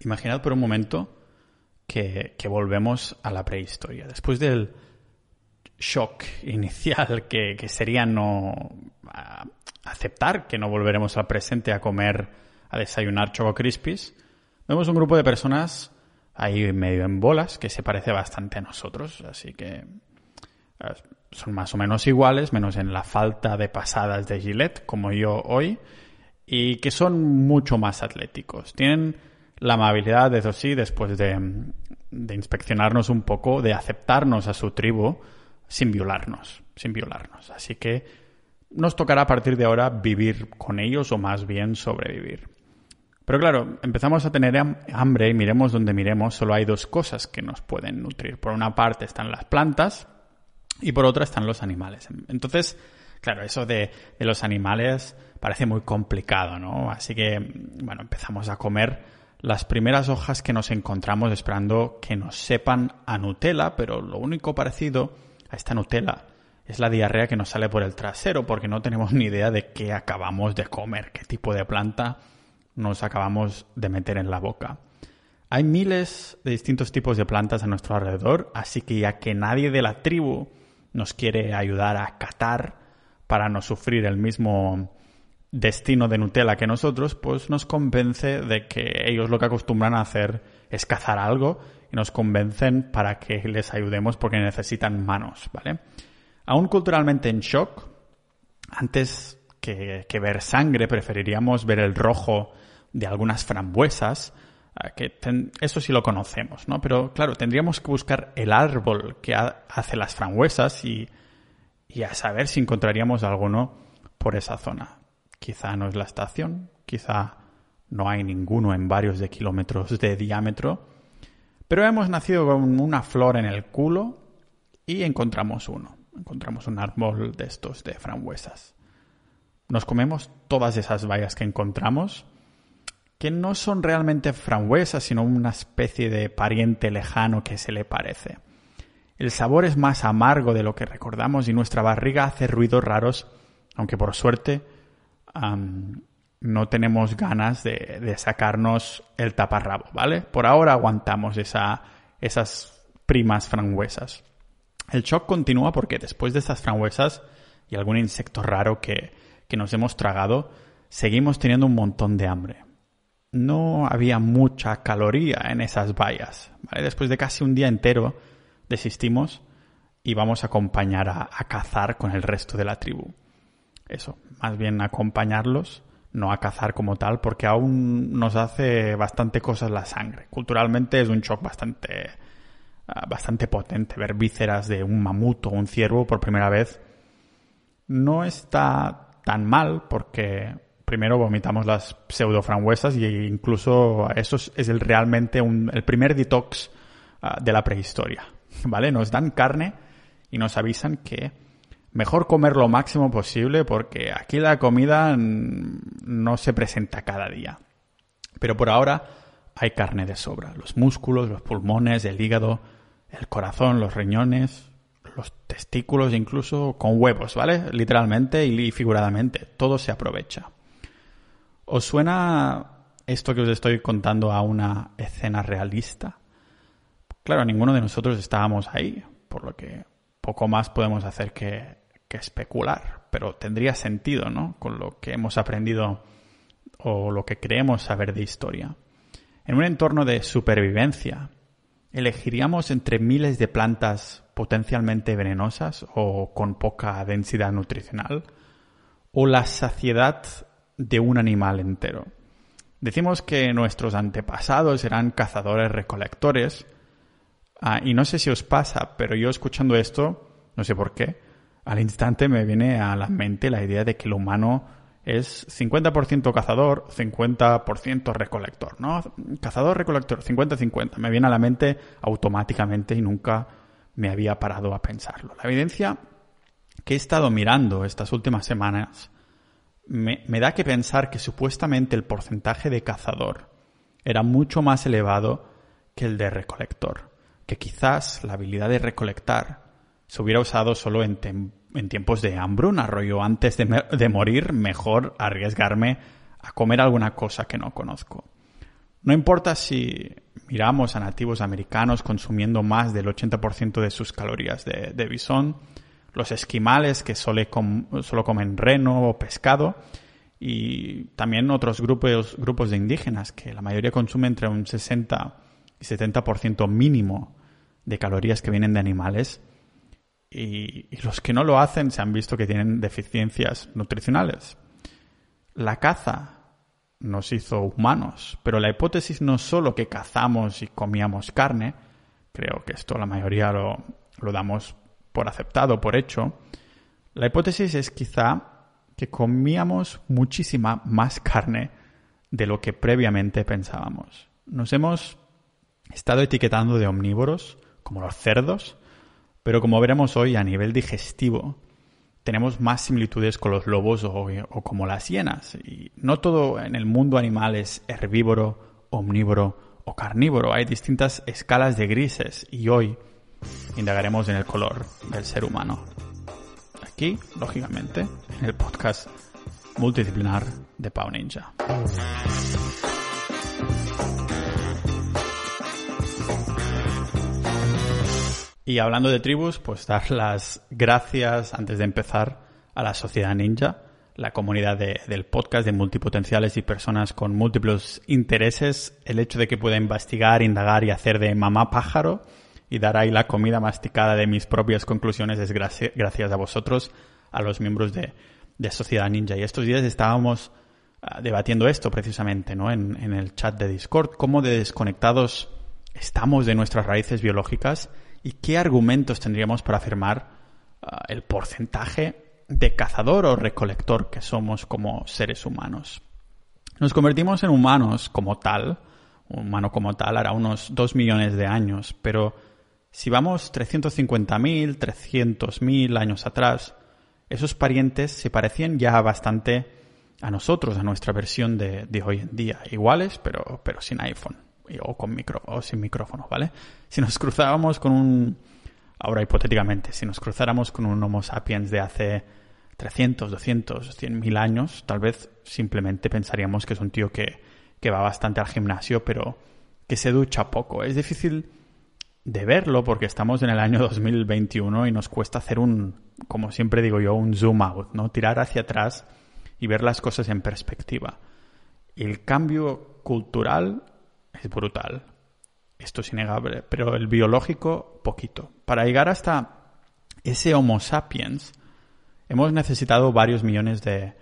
Imaginad por un momento que, volvemos a la prehistoria. Después del shock inicial que, sería no aceptar que no volveremos al presente a comer, a desayunar Choco Crispies, vemos un grupo de personas ahí medio en bolas que se parece bastante a nosotros, así que eh, son más o menos iguales, menos en la falta de pasadas de Gillette, como yo hoy, y que son mucho más atléticos. Tienen la amabilidad, eso sí, después de, de inspeccionarnos un poco, de aceptarnos a su tribu sin violarnos, sin violarnos. Así que nos tocará a partir de ahora vivir con ellos o más bien sobrevivir. Pero claro, empezamos a tener hambre y miremos donde miremos, solo hay dos cosas que nos pueden nutrir. Por una parte están las plantas y por otra están los animales. Entonces, claro, eso de, de los animales parece muy complicado, ¿no? Así que, bueno, empezamos a comer las primeras hojas que nos encontramos esperando que nos sepan a Nutella, pero lo único parecido a esta Nutella es la diarrea que nos sale por el trasero, porque no tenemos ni idea de qué acabamos de comer, qué tipo de planta nos acabamos de meter en la boca. Hay miles de distintos tipos de plantas a nuestro alrededor, así que ya que nadie de la tribu nos quiere ayudar a catar para no sufrir el mismo destino de Nutella que nosotros, pues nos convence de que ellos lo que acostumbran a hacer es cazar algo y nos convencen para que les ayudemos porque necesitan manos, ¿vale? Aún culturalmente en shock, antes que, ver sangre preferiríamos ver el rojo de algunas frambuesas, que eso sí lo conocemos, ¿no? Pero claro, tendríamos que buscar el árbol que hace las frambuesas y, y a saber si encontraríamos alguno por esa zona. Quizá no es la estación, quizá no hay ninguno en varios de kilómetros de diámetro, pero hemos nacido con una flor en el culo y encontramos uno. Encontramos un árbol de estos de frambuesas. Nos comemos todas esas bayas que encontramos, que no son realmente frambuesas, sino una especie de pariente lejano que se le parece. El sabor es más amargo de lo que recordamos y nuestra barriga hace ruidos raros, aunque por suerte no tenemos ganas de, sacarnos el taparrabo, ¿vale? Por ahora aguantamos esa, esas primas frambuesas. El shock continúa porque después de estas frambuesas y algún insecto raro que, nos hemos tragado, seguimos teniendo un montón de hambre. No había mucha caloría en esas bayas. ¿vale? Después de casi un día entero, desistimos y vamos a acompañar a cazar con el resto de la tribu eso, más bien acompañarlos, no a cazar como tal, porque aún nos hace bastante cosas la sangre. Culturalmente es un shock bastante, ah, bastante potente ver vísceras de un mamut o un ciervo por primera vez. No está tan mal porque primero vomitamos las pseudo frambuesas e incluso eso es realmente el primer detox ah, de la prehistoria. ¿Vale? Nos dan carne y nos avisan que mejor comer lo máximo posible porque aquí la comida no se presenta cada día. Pero por ahora hay carne de sobra. Los músculos, los pulmones, el hígado, el corazón, los riñones, los testículos, incluso con huevos, ¿vale? Literalmente y figuradamente. Todo se aprovecha. ¿Os suena esto que os estoy contando a una escena realista? Claro, ninguno de nosotros estábamos ahí, por lo que poco más podemos hacer que, especular, pero tendría sentido, ¿no? Con lo que hemos aprendido o lo que creemos saber de historia. En un entorno de supervivencia, ¿elegiríamos entre miles de plantas potencialmente venenosas o con poca densidad nutricional? ¿O la saciedad de un animal entero? Decimos que nuestros antepasados eran cazadores recolectores, Ah, y no sé si os pasa, pero yo escuchando esto, no sé por qué, al instante me viene a la mente la idea de que el humano es 50% cazador, 50% recolector, ¿no? Cazador, recolector, 50-50. Me viene a la mente automáticamente y nunca me había parado a pensarlo. La evidencia que he estado mirando estas últimas semanas me, me da que pensar que supuestamente el porcentaje de cazador era mucho más elevado que el de recolector que quizás la habilidad de recolectar se hubiera usado solo en, tiempos de hambruna, rollo antes de, morir, mejor arriesgarme a comer alguna cosa que no conozco. No importa si miramos a nativos americanos consumiendo más del 80% de sus calorías de, bisón, los esquimales que solo, solo comen reno o pescado, y también otros grupos, grupos de indígenas que la mayoría consumen entre un 60 y 70% mínimo de calorías que vienen de animales y, los que no lo hacen se han visto que tienen deficiencias nutricionales. La caza nos hizo humanos, pero la hipótesis no es solo que cazamos y comíamos carne, creo que esto la mayoría lo, lo damos por aceptado, por hecho, la hipótesis es quizá que comíamos muchísima más carne de lo que previamente pensábamos. Nos hemos estado etiquetando de omnívoros, como los cerdos, pero como veremos hoy a nivel digestivo, tenemos más similitudes con los lobos o, como las hienas. Y no todo en el mundo animal es herbívoro, omnívoro o carnívoro. Hay distintas escalas de grises y hoy indagaremos en el color del ser humano aquí, lógicamente, en el podcast multidisciplinar de Pau Ninja. Y hablando de tribus, pues dar las gracias antes de empezar a la Sociedad Ninja, la comunidad del podcast de multipotenciales y personas con múltiples intereses, el hecho de que pueda investigar, indagar y hacer de mamá pájaro y dar ahí la comida masticada de mis propias conclusiones es gracias a vosotros, a los miembros de, Sociedad Ninja. Y estos días estábamos ah, debatiendo esto precisamente, ¿no? En, el chat de Discord, cómo de desconectados estamos de nuestras raíces biológicas y qué argumentos tendríamos para afirmar ah, el porcentaje de cazador o recolector que somos como seres humanos. Nos convertimos en humanos como tal, humano como tal, hará unos dos millones de años, pero si vamos 350.000, 300.000 años atrás, esos parientes se parecían ya bastante a nosotros, a nuestra versión de, hoy en día. Iguales, pero, pero sin iPhone o, con micro, o sin micrófono, ¿vale? Si nos cruzábamos con un... Ahora hipotéticamente, si nos cruzáramos con un Homo sapiens de hace 300, 200, 100 mil años, tal vez simplemente pensaríamos que es un tío que, que va bastante al gimnasio, pero que se ducha poco. Es difícil de verlo porque estamos en el año 2021 y nos cuesta hacer un, como siempre digo yo, un zoom out, ¿no? Tirar hacia atrás y ver las cosas en perspectiva. El cambio cultural es brutal. Esto es innegable, pero el biológico poquito. Para llegar hasta ese Homo sapiens hemos necesitado varios millones de,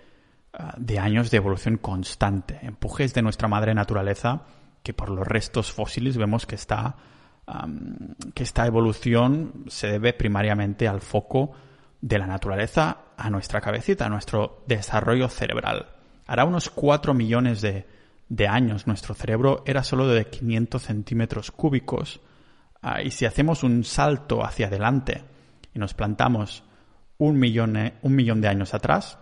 ah, de años de evolución constante, empujes de nuestra madre naturaleza que por los restos fósiles vemos que está que esta evolución se debe primariamente al foco de la naturaleza a nuestra cabecita, a nuestro desarrollo cerebral. Hará unos 4 millones de, años nuestro cerebro era solo de 500 centímetros cúbicos ah, y si hacemos un salto hacia adelante y nos plantamos un millón, eh, un millón de años atrás,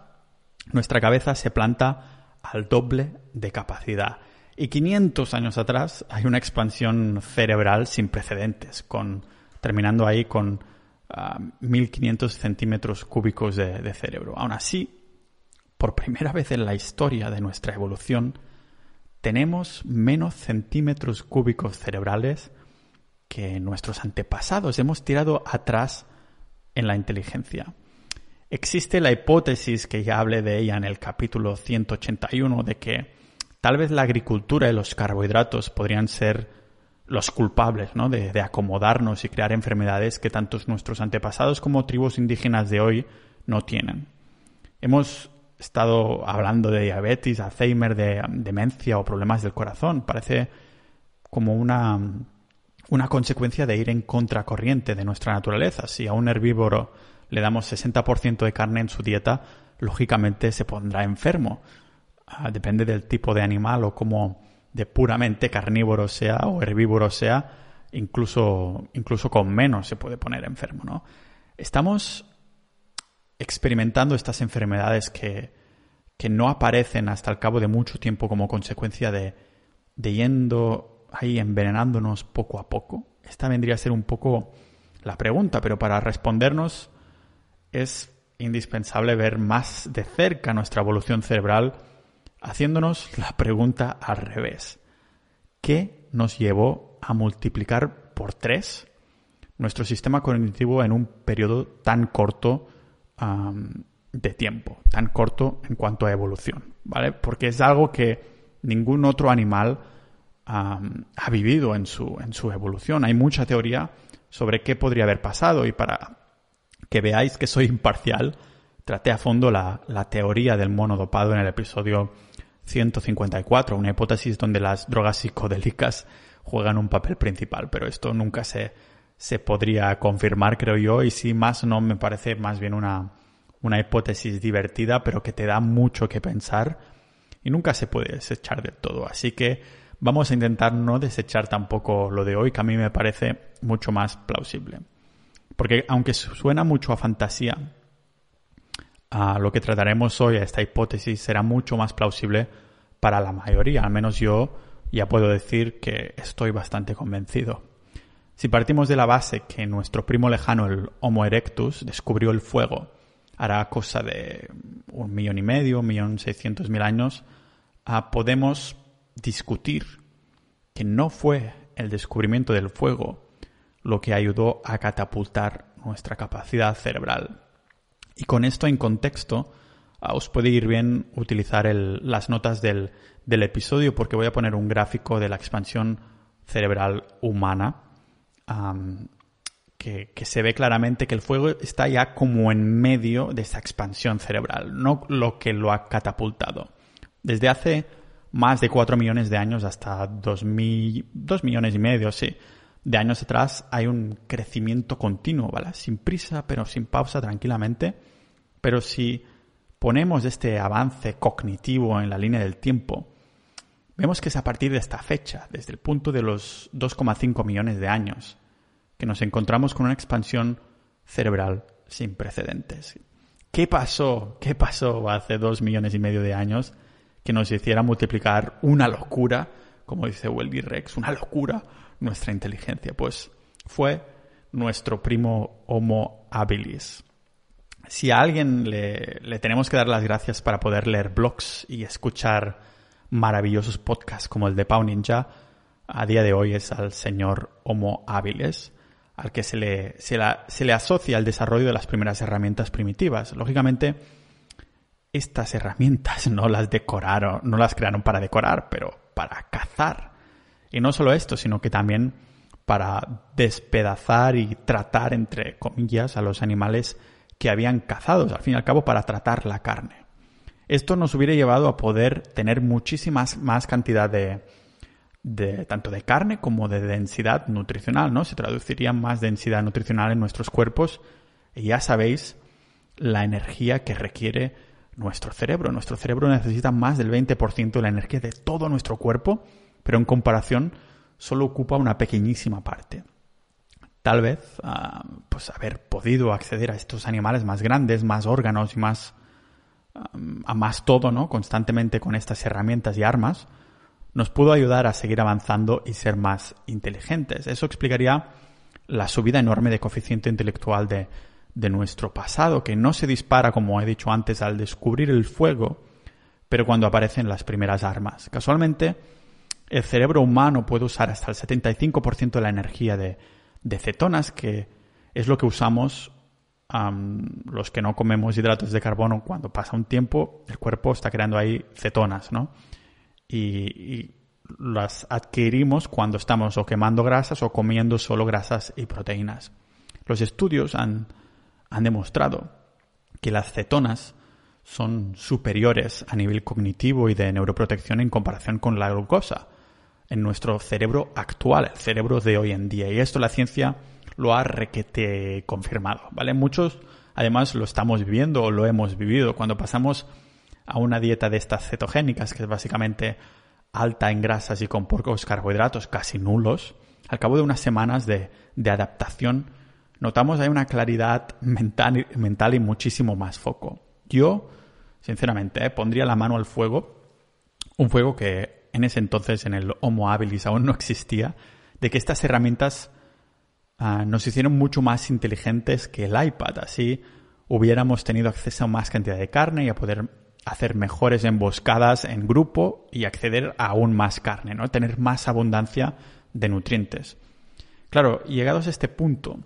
nuestra cabeza se planta al doble de capacidad. Y 500 años atrás hay una expansión cerebral sin precedentes, con, terminando ahí con 1500 ah, centímetros cúbicos de, cerebro. Aún así, por primera vez en la historia de nuestra evolución, tenemos menos centímetros cúbicos cerebrales que nuestros antepasados. Hemos tirado atrás en la inteligencia. Existe la hipótesis que ya hablé de ella en el capítulo 181 de que Tal vez la agricultura y los carbohidratos podrían ser los culpables ¿no? de, acomodarnos y crear enfermedades que tantos nuestros antepasados como tribus indígenas de hoy no tienen. Hemos estado hablando de diabetes, Alzheimer, de demencia o problemas del corazón. Parece como una, una consecuencia de ir en contracorriente de nuestra naturaleza. Si a un herbívoro le damos 60% de carne en su dieta, lógicamente se pondrá enfermo. Ah, depende del tipo de animal o como de puramente carnívoro sea o herbívoro sea, incluso, incluso con menos se puede poner enfermo, ¿no? Estamos experimentando estas enfermedades que, que no aparecen hasta el cabo de mucho tiempo como consecuencia de, de yendo ahí envenenándonos poco a poco. Esta vendría a ser un poco la pregunta, pero para respondernos es indispensable ver más de cerca nuestra evolución cerebral haciéndonos la pregunta al revés. que nos llevó a multiplicar por tres nuestro sistema cognitivo en un periodo tan corto de tiempo, tan corto en cuanto a evolución, ¿vale? Porque es algo que ningún otro animal ha vivido en su, en su evolución. Hay mucha teoría sobre qué podría haber pasado y para que veáis que soy imparcial, traté a fondo la, la teoría del mono dopado en el episodio 154, una hipótesis donde las drogas psicodélicas juegan un papel principal, pero esto nunca se, se podría confirmar, creo yo, y si más no me parece más bien una, una hipótesis divertida, pero que te da mucho que pensar y nunca se puede desechar del todo. Así que vamos a intentar no desechar tampoco lo de hoy, que a mí me parece mucho más plausible. Porque aunque suena mucho a fantasía, a lo que trataremos hoy, a esta hipótesis, será mucho más plausible para la mayoría. Al menos yo ya puedo decir que estoy bastante convencido. Si partimos de la base que nuestro primo lejano, el Homo erectus, descubrió el fuego hará cosa de un millón y medio, un millón seiscientos mil años, ah, podemos discutir que no fue el descubrimiento del fuego lo que ayudó a catapultar nuestra capacidad cerebral. Y con esto en contexto, ah, os puede ir bien utilizar las notas del, episodio porque voy a poner un gráfico de la expansión cerebral humana que, se ve claramente que el fuego está ya como en medio de esa expansión cerebral, no lo que lo ha catapultado. Desde hace más de 4 millones de años hasta 2, millones y medio, sí, de años atrás hay un crecimiento continuo, ¿vale? Sin prisa, pero sin pausa, tranquilamente. Pero si ponemos este avance cognitivo en la línea del tiempo, vemos que es a partir de esta fecha, desde el punto de los 2,5 millones de años, que nos encontramos con una expansión cerebral sin precedentes. ¿Qué pasó? ¿Qué pasó hace dos millones y medio de años que nos hiciera multiplicar una locura, como dice Weldy Rex, una locura nuestra inteligencia? Pues fue nuestro primo Homo habilis. Si a alguien le, le tenemos que dar las gracias para poder leer blogs y escuchar maravillosos podcasts como el de Pau Ninja, a día de hoy es al señor Homo habilis al que se le, se, le asocia el desarrollo de las primeras herramientas primitivas. Lógicamente, estas herramientas no las decoraron, no las crearon para decorar, pero para cazar. Y no solo esto, sino que también para despedazar y tratar, entre comillas, a los animales que habían cazados, al fin y al cabo para tratar la carne. Esto nos hubiera llevado a poder tener muchísimas más cantidad de, tanto de carne como de densidad nutricional, ¿no? Se traduciría más densidad nutricional en nuestros cuerpos y ya sabéis la energía que requiere nuestro cerebro. Nuestro cerebro necesita más del 20% de la energía de todo nuestro cuerpo, pero en comparación solo ocupa una pequeñísima parte. Tal vez, ah, pues haber podido acceder a estos animales más grandes, más órganos y más, a más todo, ¿no? Constantemente con estas herramientas y armas, nos pudo ayudar a seguir avanzando y ser más inteligentes. Eso explicaría la subida enorme de coeficiente intelectual de, nuestro pasado, que no se dispara, como he dicho antes, al descubrir el fuego, pero cuando aparecen las primeras armas. Casualmente, el cerebro humano puede usar hasta el 75% de la energía de, cetonas, que es lo que usamos los que no comemos hidratos de carbono. Cuando pasa un tiempo, el cuerpo está creando ahí cetonas, ¿no? y, las adquirimos cuando estamos o quemando grasas o comiendo solo grasas y proteínas. Los estudios han, han demostrado que las cetonas son superiores a nivel cognitivo y de neuroprotección en comparación con la glucosa en nuestro cerebro actual, el cerebro de hoy en día. Y esto la ciencia lo ha requete confirmado, ¿vale? Muchos además lo estamos viviendo o lo hemos vivido cuando pasamos a una dieta de estas cetogénicas, que es básicamente alta en grasas y con pocos carbohidratos, casi nulos, al cabo de unas semanas de, adaptación, notamos hay una claridad mental, mental y muchísimo más foco. Yo, sinceramente, eh, pondría la mano al fuego, un fuego que en ese entonces en el Homo habilis aún no existía, de que estas herramientas ah, nos hicieron mucho más inteligentes que el iPad. Así hubiéramos tenido acceso a más cantidad de carne y a poder hacer mejores emboscadas en grupo y acceder a aún más carne, ¿no? Tener más abundancia de nutrientes. Claro, llegados a este punto,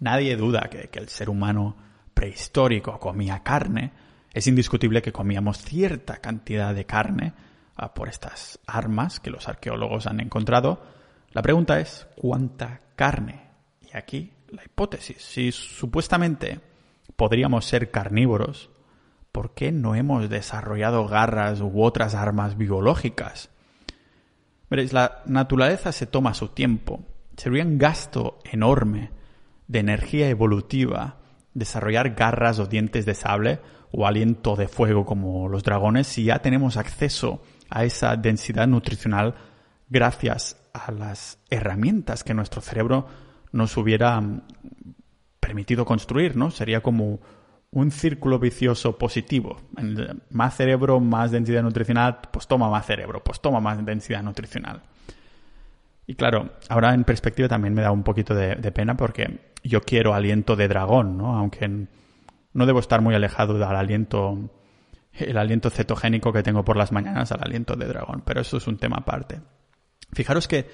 nadie duda que, el ser humano prehistórico comía carne. Es indiscutible que comíamos cierta cantidad de carne ah, por estas armas que los arqueólogos han encontrado. La pregunta es, ¿cuánta carne? Y aquí la hipótesis. Si supuestamente podríamos ser carnívoros, ¿por qué no hemos desarrollado garras u otras armas biológicas? Veréis, la naturaleza se toma su tiempo. Sería un gasto enorme de energía evolutiva desarrollar garras o dientes de sable o aliento de fuego como los dragones si ya tenemos acceso a esa densidad nutricional gracias a las herramientas que nuestro cerebro nos hubiera mm, permitido construir, ¿no? Sería como un círculo vicioso positivo. Más cerebro, más densidad nutricional, pues toma más cerebro, pues toma más densidad nutricional. Y claro, ahora en perspectiva también me da un poquito de, pena porque yo quiero aliento de dragón, ¿no? Aunque no debo estar muy alejado del aliento, el aliento cetogénico que tengo por las mañanas al aliento de dragón, pero eso es un tema aparte. Fijaros que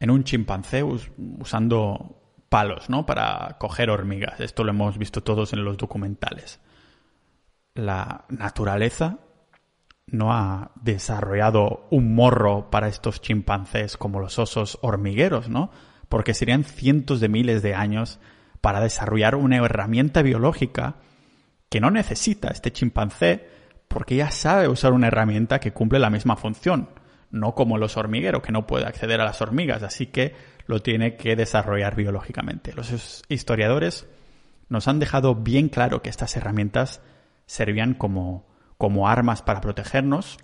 en un chimpancé usando palos, ¿no? Para coger hormigas. Esto lo hemos visto todos en los documentales. La naturaleza no ha desarrollado un morro para estos chimpancés como los osos hormigueros, ¿no? Porque serían cientos de miles de años para desarrollar una herramienta biológica que no necesita este chimpancé porque ya sabe usar una herramienta que cumple la misma función, no como los hormigueros que no puede acceder a las hormigas, así que lo tiene que desarrollar biológicamente. Los historiadores nos han dejado bien claro que estas herramientas servían como, como armas para protegernos,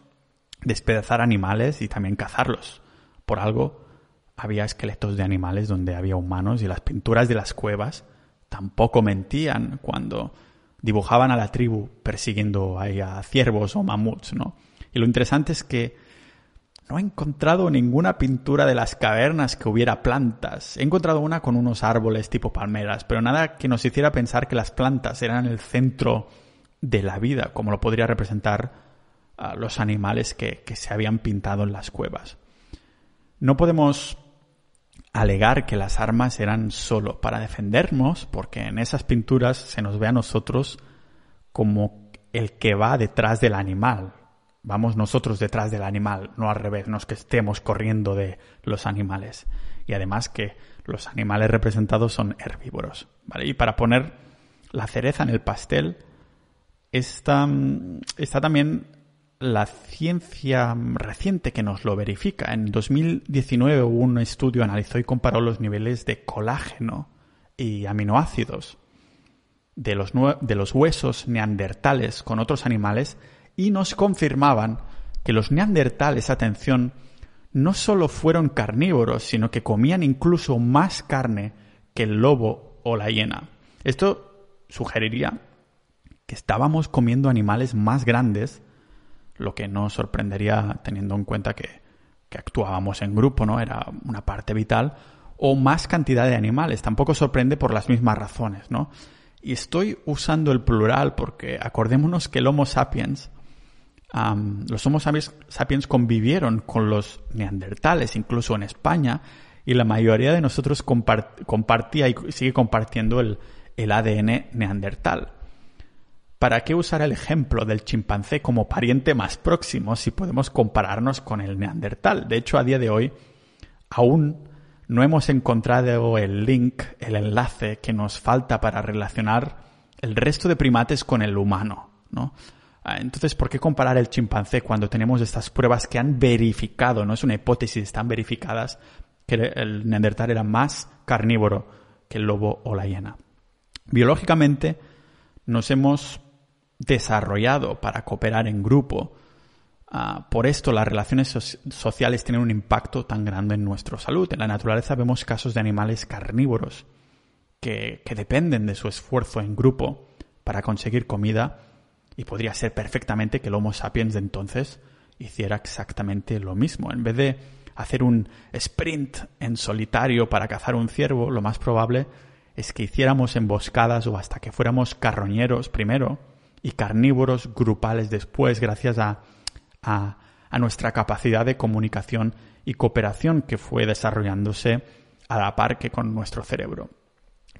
despedazar animales y también cazarlos. Por algo había esqueletos de animales donde había humanos y las pinturas de las cuevas tampoco mentían cuando dibujaban a la tribu persiguiendo a ciervos o mamuts, ¿no? Y lo interesante es que no he encontrado ninguna pintura de las cavernas que hubiera plantas. He encontrado una con unos árboles tipo palmeras, pero nada que nos hiciera pensar que las plantas eran el centro de la vida, como lo podría representar a los animales que, que se habían pintado en las cuevas. No podemos alegar que las armas eran solo para defendernos, porque en esas pinturas se nos ve a nosotros como el que va detrás del animal, vamos nosotros detrás del animal, no al revés, no es que estemos corriendo de los animales. Y además que los animales representados son herbívoros. ¿vale? Y para poner la cereza en el pastel, está, está también la ciencia reciente que nos lo verifica. En 2019 un estudio analizó y comparó los niveles de colágeno y aminoácidos de los, de los huesos neandertales con otros animales y nos confirmaban que los neandertales, atención, no solo fueron carnívoros, sino que comían incluso más carne que el lobo o la hiena. Esto sugeriría que estábamos comiendo animales más grandes, lo que no sorprendería teniendo en cuenta que, que actuábamos en grupo, ¿no? Era una parte vital, o más cantidad de animales. Tampoco sorprende por las mismas razones, ¿no? Y estoy usando el plural porque acordémonos que el Homo sapiens los Homo sapiens convivieron con los neandertales, incluso en España, y la mayoría de nosotros compartía y sigue compartiendo el, el ADN neandertal. ¿Para qué usar el ejemplo del chimpancé como pariente más próximo si podemos compararnos con el neandertal? De hecho, a día de hoy aún no hemos encontrado el link, el enlace que nos falta para relacionar el resto de primates con el humano, ¿no? Ah, entonces, ¿por qué comparar el chimpancé cuando tenemos estas pruebas que han verificado, no es una hipótesis, están verificadas, que el neandertal era más carnívoro que el lobo o la hiena? Biológicamente, nos hemos desarrollado para cooperar en grupo. Ah, por esto las relaciones sociales tienen un impacto tan grande en nuestra salud. En la naturaleza vemos casos de animales carnívoros que, que dependen de su esfuerzo en grupo para conseguir comida y podría ser perfectamente que el Homo sapiens de entonces hiciera exactamente lo mismo. En vez de hacer un sprint en solitario para cazar un ciervo, lo más probable es que hiciéramos emboscadas o hasta que fuéramos carroñeros primero y carnívoros grupales después gracias a, a, nuestra capacidad de comunicación y cooperación que fue desarrollándose a la par que con nuestro cerebro.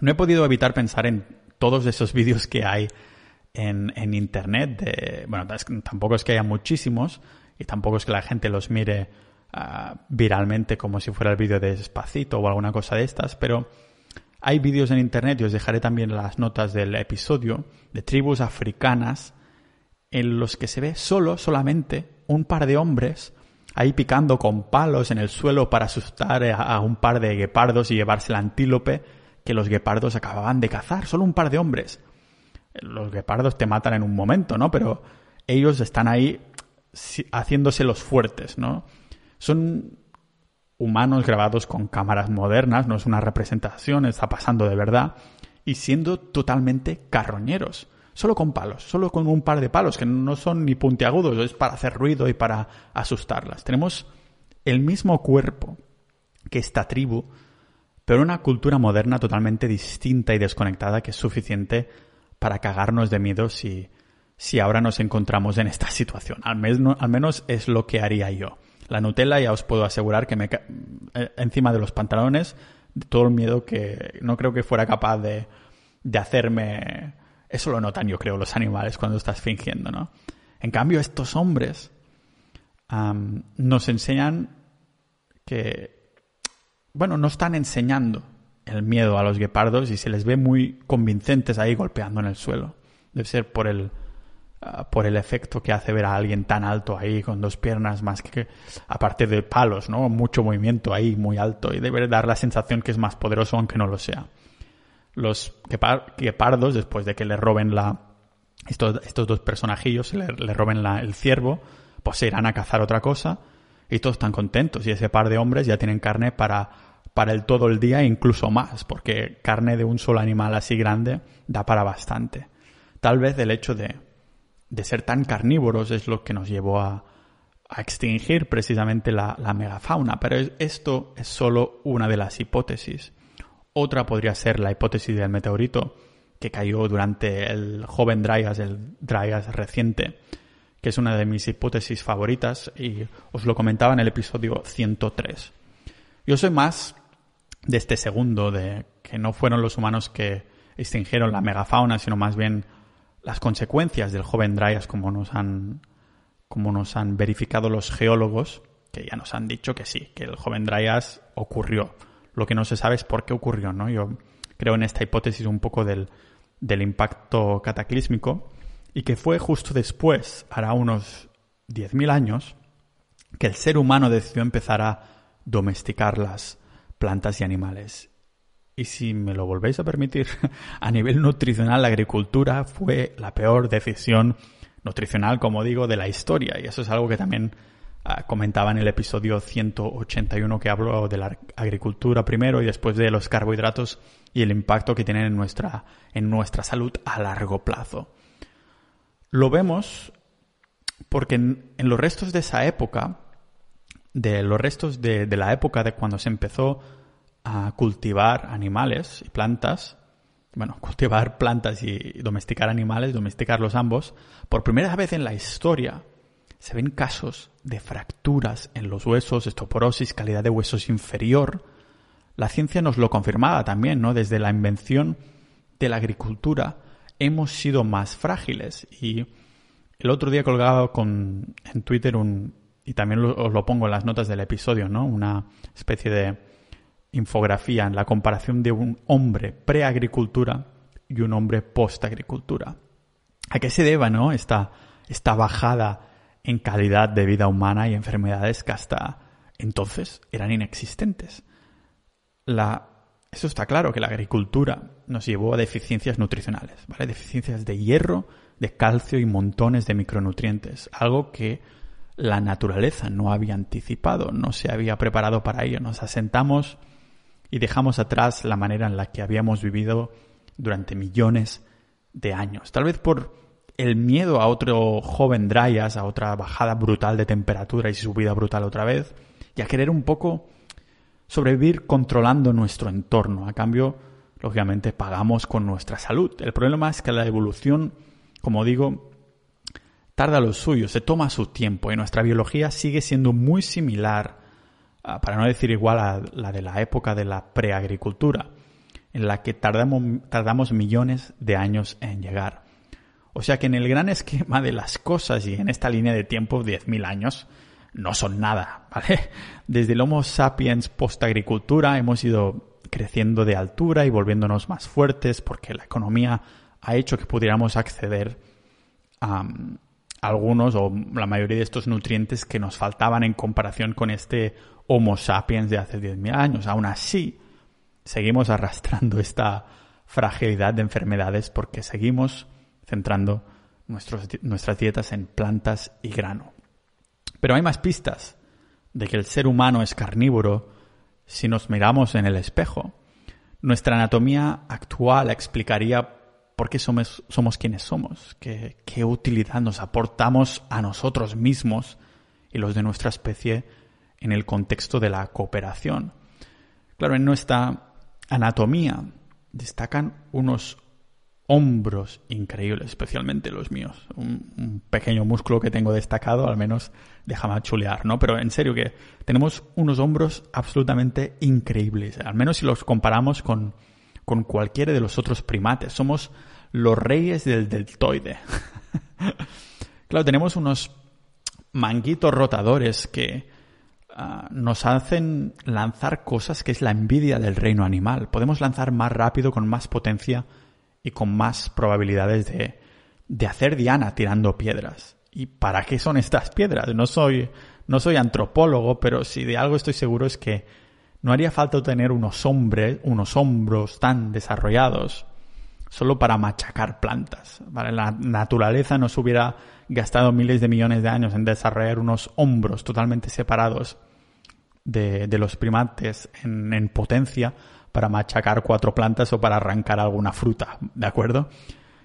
No he podido evitar pensar en todos esos vídeos que hay en, en Internet. De, bueno, tampoco es que haya muchísimos y tampoco es que la gente los mire uh, viralmente como si fuera el vídeo de Despacito o alguna cosa de estas, pero hay vídeos en Internet y os dejaré también las notas del episodio de tribus africanas en los que se ve solo, solamente, un par de hombres ahí picando con palos en el suelo para asustar a, un par de guepardos y llevarse el antílope que los guepardos acababan de cazar. Solo un par de hombres. Los guepardos te matan en un momento, ¿no? Pero ellos están ahí haciéndose los fuertes, ¿no? Son humanos grabados con cámaras modernas, no es una representación, está pasando de verdad, y siendo totalmente carroñeros solo con palos, solo con un par de palos que no son ni puntiagudos, es para hacer ruido y para asustarlas. Tenemos el mismo cuerpo que esta tribu, pero una cultura moderna totalmente distinta y desconectada que es suficiente para cagarnos de miedo si, si ahora nos encontramos en esta situación. Al menos, al menos es lo que haría yo. La Nutella ya os puedo asegurar que me eh, encima de los pantalones de todo el miedo que no creo que fuera capaz de, de hacerme eso lo notan, yo creo, los animales cuando estás fingiendo, ¿no? En cambio, estos hombres nos enseñan que, bueno, no están enseñando el miedo a los guepardos y se les ve muy convincentes ahí golpeando en el suelo. Debe ser por el, ah, por el efecto que hace ver a alguien tan alto ahí con dos piernas más que, aparte de palos, ¿no? Mucho movimiento ahí muy alto y debe dar la sensación que es más poderoso aunque no lo sea los guepardos, después de que le roben la. Estos, estos dos personajillos le, roben la, el ciervo, pues se irán a cazar otra cosa y todos están contentos. Y ese par de hombres ya tienen carne para, para el todo el día incluso más, porque carne de un solo animal así grande da para bastante. Tal vez el hecho de, de ser tan carnívoros es lo que nos llevó a, a extinguir precisamente la, la megafauna, pero esto es solo una de las hipótesis. Otra podría ser la hipótesis del meteorito que cayó durante el joven Dryas, el Dryas reciente, que es una de mis hipótesis favoritas y os lo comentaba en el episodio 103. Yo soy más de este segundo, de que no fueron los humanos que extinguieron la megafauna, sino más bien las consecuencias del joven Dryas, como nos han, como nos han verificado los geólogos, que ya nos han dicho que sí, que el joven Dryas ocurrió. Lo que no se sabe es por qué ocurrió, ¿no? Yo creo en esta hipótesis un poco del, del impacto cataclísmico y que fue justo después, hará unos 10.000 años, que el ser humano decidió empezar a domesticar las plantas y animales. Y si me lo volvéis a permitir, a nivel nutricional la agricultura fue la peor decisión nutricional, como digo, de la historia. Y eso es algo que también Ah, comentaba en el episodio 181 que hablo de la agricultura primero y después de los carbohidratos y el impacto que tienen en nuestra, en nuestra salud a largo plazo. Lo vemos porque en, los restos de esa época, de los restos de, de la época de cuando se empezó a cultivar animales y plantas, bueno, cultivar plantas y domesticar animales, domesticarlos ambos, por primera vez en la historia se ven casos de fracturas en los huesos, estoporosis, calidad de huesos inferior. La ciencia nos lo confirmaba también, ¿no? Desde la invención de la agricultura hemos sido más frágiles. Y el otro día colgaba con, en Twitter un, y también os lo pongo en las notas del episodio, ¿no? Una especie de infografía en la comparación de un hombre pre-agricultura y un hombre post-agricultura. ¿A qué se deba, no? Esta, esta bajada en calidad de vida humana y enfermedades que hasta entonces eran inexistentes. La, eso está claro, que la agricultura nos llevó a deficiencias nutricionales, ¿vale? Deficiencias de hierro, de calcio y montones de micronutrientes, algo que la naturaleza no había anticipado, no se había preparado para ello. Nos asentamos y dejamos atrás la manera en la que habíamos vivido durante millones de años. Tal vez por el miedo a otro joven Dryas, a otra bajada brutal de temperatura y subida brutal otra vez, y a querer un poco sobrevivir controlando nuestro entorno. A cambio, lógicamente, pagamos con nuestra salud. El problema es que la evolución como digo, tarda lo suyo, se toma su tiempo y nuestra biología sigue siendo muy similar, ah, para no decir igual a la de la época de la preagricultura, en la que tardamos, tardamos millones de años en llegar. O sea que en el gran esquema de las cosas y en esta línea de tiempo, 10.000 años, no son nada, ¿vale? Desde el Homo sapiens post-agricultura hemos ido creciendo de altura y volviéndonos más fuertes porque la economía ha hecho que pudiéramos acceder a algunos o la mayoría de estos nutrientes que nos faltaban en comparación con este Homo sapiens de hace 10.000 años. Aún así, seguimos arrastrando esta fragilidad de enfermedades porque seguimos centrando nuestras dietas en plantas y grano. Pero hay más pistas de que el ser humano es carnívoro si nos miramos en el espejo. Nuestra anatomía actual explicaría por qué somos, somos quienes somos, qué, utilidad nos aportamos a nosotros mismos y los de nuestra especie en el contexto de la cooperación. Claro, en nuestra anatomía destacan unos hombros increíbles, especialmente los míos. Un, pequeño músculo que tengo destacado, al menos déjame chulear, ¿no? Pero en serio que tenemos unos hombros absolutamente increíbles, al menos si los comparamos con, con cualquiera de los otros primates. Somos los reyes del deltoide. claro, tenemos unos manguitos rotadores que ah, nos hacen lanzar cosas que es la envidia del reino animal. Podemos lanzar más rápido, con más potencia, y con más probabilidades de, de hacer diana tirando piedras. ¿Y para qué son estas piedras? No soy, no soy antropólogo, pero si de algo estoy seguro es que no haría falta tener unos hombres, unos hombros tan desarrollados solo para machacar plantas. La naturaleza nos hubiera gastado miles de millones de años en desarrollar unos hombros totalmente separados de, de los primates en, en potencia para machacar cuatro plantas o para arrancar alguna fruta, ¿de acuerdo?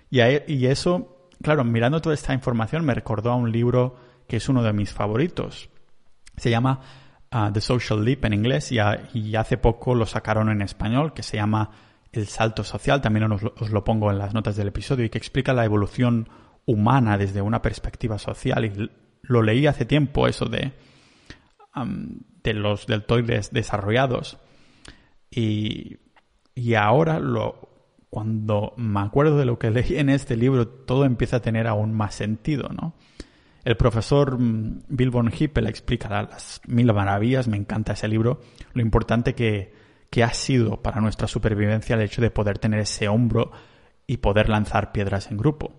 Y, y eso, claro, mirando toda esta información me recordó a un libro que es uno de mis favoritos. Se llama uh, The Social Leap en inglés y, hace poco lo sacaron en español, que se llama El Salto Social, también os, os, lo pongo en las notas del episodio, y que explica la evolución humana desde una perspectiva social. Y lo leí hace tiempo, eso de, de los deltoides desarrollados. Y, y ahora lo, cuando me acuerdo de lo que leí en este libro, todo empieza a tener aún más sentido, ¿no? El profesor mm, Bill von Hippel explica las mil maravillas, me encanta ese libro, lo importante que, que ha sido para nuestra supervivencia el hecho de poder tener ese hombro y poder lanzar piedras en grupo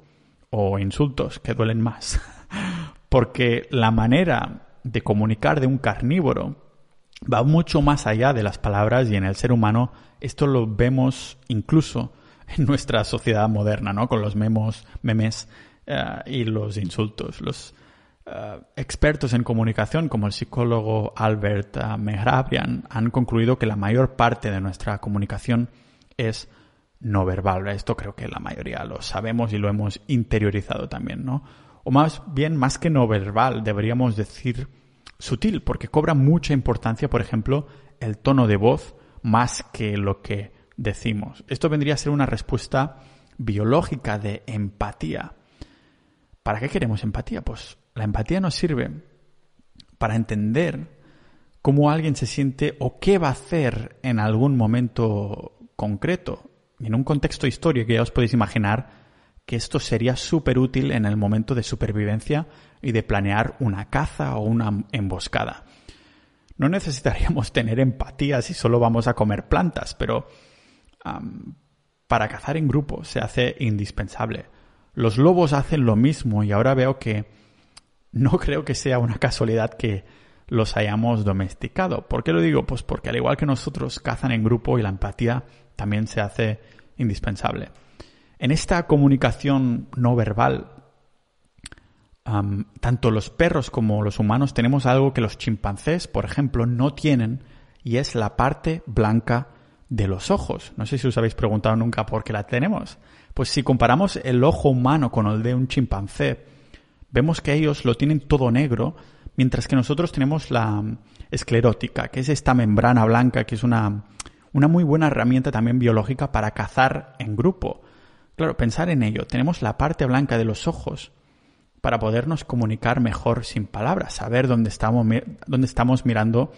o insultos que duelen más. Porque la manera de comunicar de un carnívoro va mucho más allá de las palabras y en el ser humano esto lo vemos incluso en nuestra sociedad moderna, ¿no? Con los memos, memes eh, y los insultos. Los eh, expertos en comunicación, como el psicólogo Albert uh, Mehrabian, han concluido que la mayor parte de nuestra comunicación es no verbal. Esto creo que la mayoría lo sabemos y lo hemos interiorizado también, ¿no? O más bien, más que no verbal, deberíamos decir sutil, porque cobra mucha importancia, por ejemplo, el tono de voz más que lo que decimos. Esto vendría a ser una respuesta biológica de empatía. ¿Para qué queremos empatía? Pues la empatía nos sirve para entender cómo alguien se siente o qué va a hacer en algún momento concreto. Y en un contexto histórico que ya os podéis imaginar que esto sería súper útil en el momento de supervivencia y de planear una caza o una emboscada. No necesitaríamos tener empatía si solo vamos a comer plantas, pero para cazar en grupo se hace indispensable. Los lobos hacen lo mismo y ahora veo que no creo que sea una casualidad que los hayamos domesticado. ¿Por qué lo digo? Pues porque al igual que nosotros cazan en grupo y la empatía también se hace indispensable. En esta comunicación no verbal, tanto los perros como los humanos tenemos algo que los chimpancés, por ejemplo, no tienen y es la parte blanca de los ojos. No sé si os habéis preguntado nunca por qué la tenemos. Pues si comparamos el ojo humano con el de un chimpancé, vemos que ellos lo tienen todo negro, mientras que nosotros tenemos la esclerótica, que es esta membrana blanca, que es una, una muy buena herramienta también biológica para cazar en grupo Claro, pensar en ello. Tenemos la parte blanca de los ojos para podernos comunicar mejor sin palabras, saber dónde estamos, dónde estamos mirando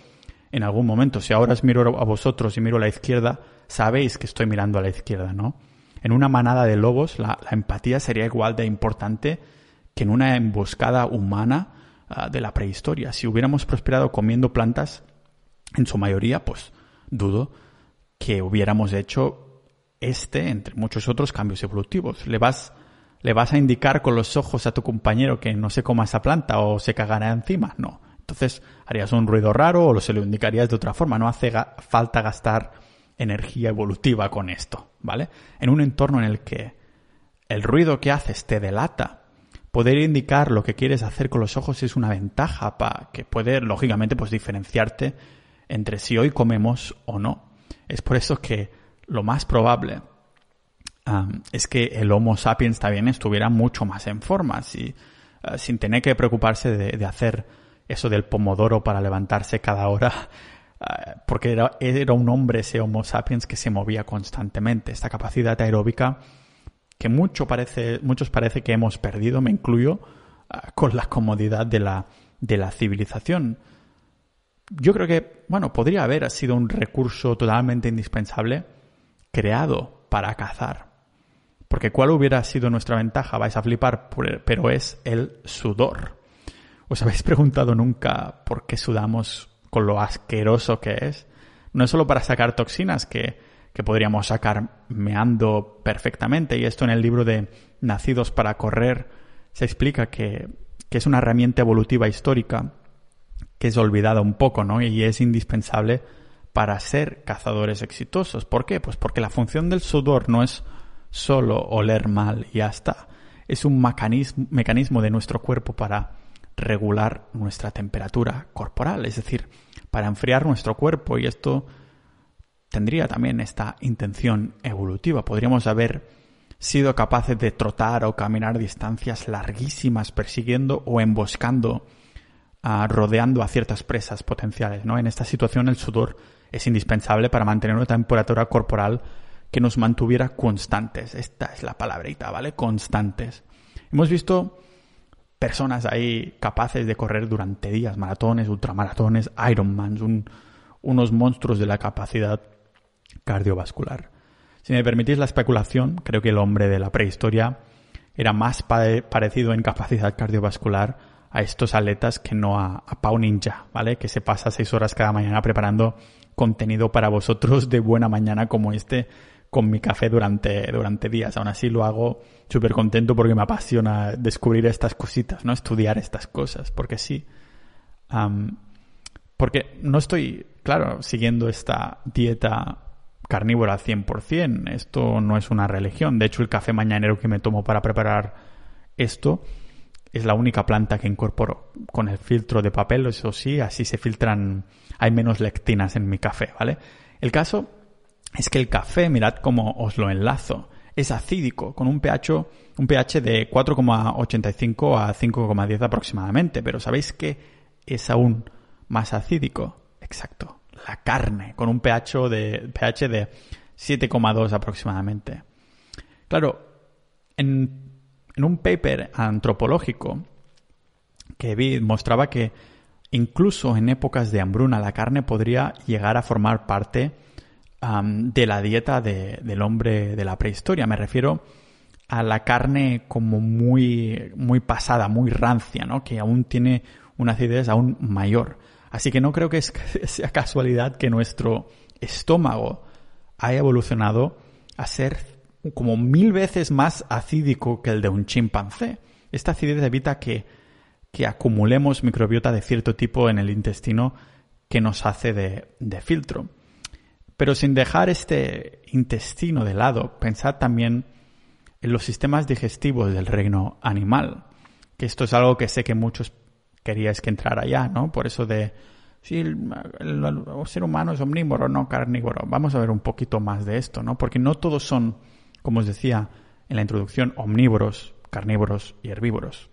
en algún momento. Si ahora os miro a vosotros y miro a la izquierda, sabéis que estoy mirando a la izquierda, ¿no? En una manada de lobos, la, empatía sería igual de importante que en una emboscada humana ah, de la prehistoria. Si hubiéramos prosperado comiendo plantas, en su mayoría, pues dudo que hubiéramos hecho este, entre muchos otros cambios evolutivos. Le vas ¿Le vas a indicar con los ojos a tu compañero que no se coma esa planta o se cagará encima? No. Entonces harías un ruido raro o lo se lo indicarías de otra forma. No hace falta gastar energía evolutiva con esto, ¿vale? En un entorno en el que el ruido que haces te delata, poder indicar lo que quieres hacer con los ojos es una ventaja para que puede, lógicamente, pues diferenciarte entre si hoy comemos o no. Es por eso que lo más probable es que el Homo sapiens también estuviera mucho más en forma, si, ah, sin tener que preocuparse de, hacer eso del pomodoro para levantarse cada hora, ah, porque era, un hombre ese Homo sapiens que se movía constantemente. Esta capacidad aeróbica que mucho parece, muchos parece que hemos perdido, me incluyo, ah, con la comodidad de la, de la civilización. Yo creo que, bueno, podría haber sido un recurso totalmente indispensable creado para cazar. Porque ¿cuál hubiera sido nuestra ventaja? Vais a flipar, pero es el sudor. ¿Os habéis preguntado nunca por qué sudamos con lo asqueroso que es? No es solo para sacar toxinas que, que podríamos sacar meando perfectamente. Y esto en el libro de Nacidos para Correr se explica que, que es una herramienta evolutiva histórica que es olvidada un poco, ¿no? Y es indispensable para ser cazadores exitosos. ¿Por qué? Pues porque la función del sudor no es solo oler mal y ya está. Es un mecanismo, mecanismo de nuestro cuerpo para regular nuestra temperatura corporal, es decir, para enfriar nuestro cuerpo y esto tendría también esta intención evolutiva. Podríamos haber sido capaces de trotar o caminar distancias larguísimas persiguiendo o emboscando, ah, rodeando a ciertas presas potenciales. ¿no? En esta situación el sudor es indispensable para mantener una temperatura corporal que nos mantuviera constantes. Esta es la palabrita, ¿vale? Constantes. Hemos visto personas ahí capaces de correr durante días, maratones, ultramaratones, Ironmans, unos monstruos de la capacidad cardiovascular. Si me permitís la especulación, creo que el hombre de la prehistoria era más parecido en capacidad cardiovascular a estos atletas que no a, a Pau Ninja, ¿vale? Que se pasa seis horas cada mañana preparando contenido para vosotros de buena mañana como este con mi café durante, durante días. Aún así lo hago súper contento porque me apasiona descubrir estas cositas, ¿no? Estudiar estas cosas, porque sí. porque no estoy, claro, siguiendo esta dieta carnívora al 100%. Esto no es una religión. De hecho, el café mañanero que me tomo para preparar esto es la única planta que incorporo con el filtro de papel, eso sí, así se filtran, hay menos lectinas en mi café, ¿vale? El caso es que el café, mirad cómo os lo enlazo, es acídico, con un pH, un pH de 4,85 a 5,10 aproximadamente, pero ¿sabéis qué es aún más acídico? Exacto, la carne, con un pH de, pH de 7,2 aproximadamente. Claro, en, en un paper antropológico que vi mostraba que incluso en épocas de hambruna la carne podría llegar a formar parte de la dieta del hombre de la prehistoria. Me refiero a la carne como muy, muy pasada, muy rancia, ¿no? Que aún tiene una acidez aún mayor. Así que no creo que sea casualidad que nuestro estómago haya evolucionado a ser como mil veces más acídico que el de un chimpancé. Esta acidez evita que, que acumulemos microbiota de cierto tipo en el intestino que nos hace de, de filtro. Pero sin dejar este intestino de lado, pensad también en los sistemas digestivos del reino animal, que esto es algo que sé que muchos queríais que entrara ya, ¿no? Por eso de si el, ser humano es omnívoro, no carnívoro. Vamos a ver un poquito más de esto, ¿no? Porque no todos son, como os decía en la introducción, omnívoros, carnívoros y herbívoros.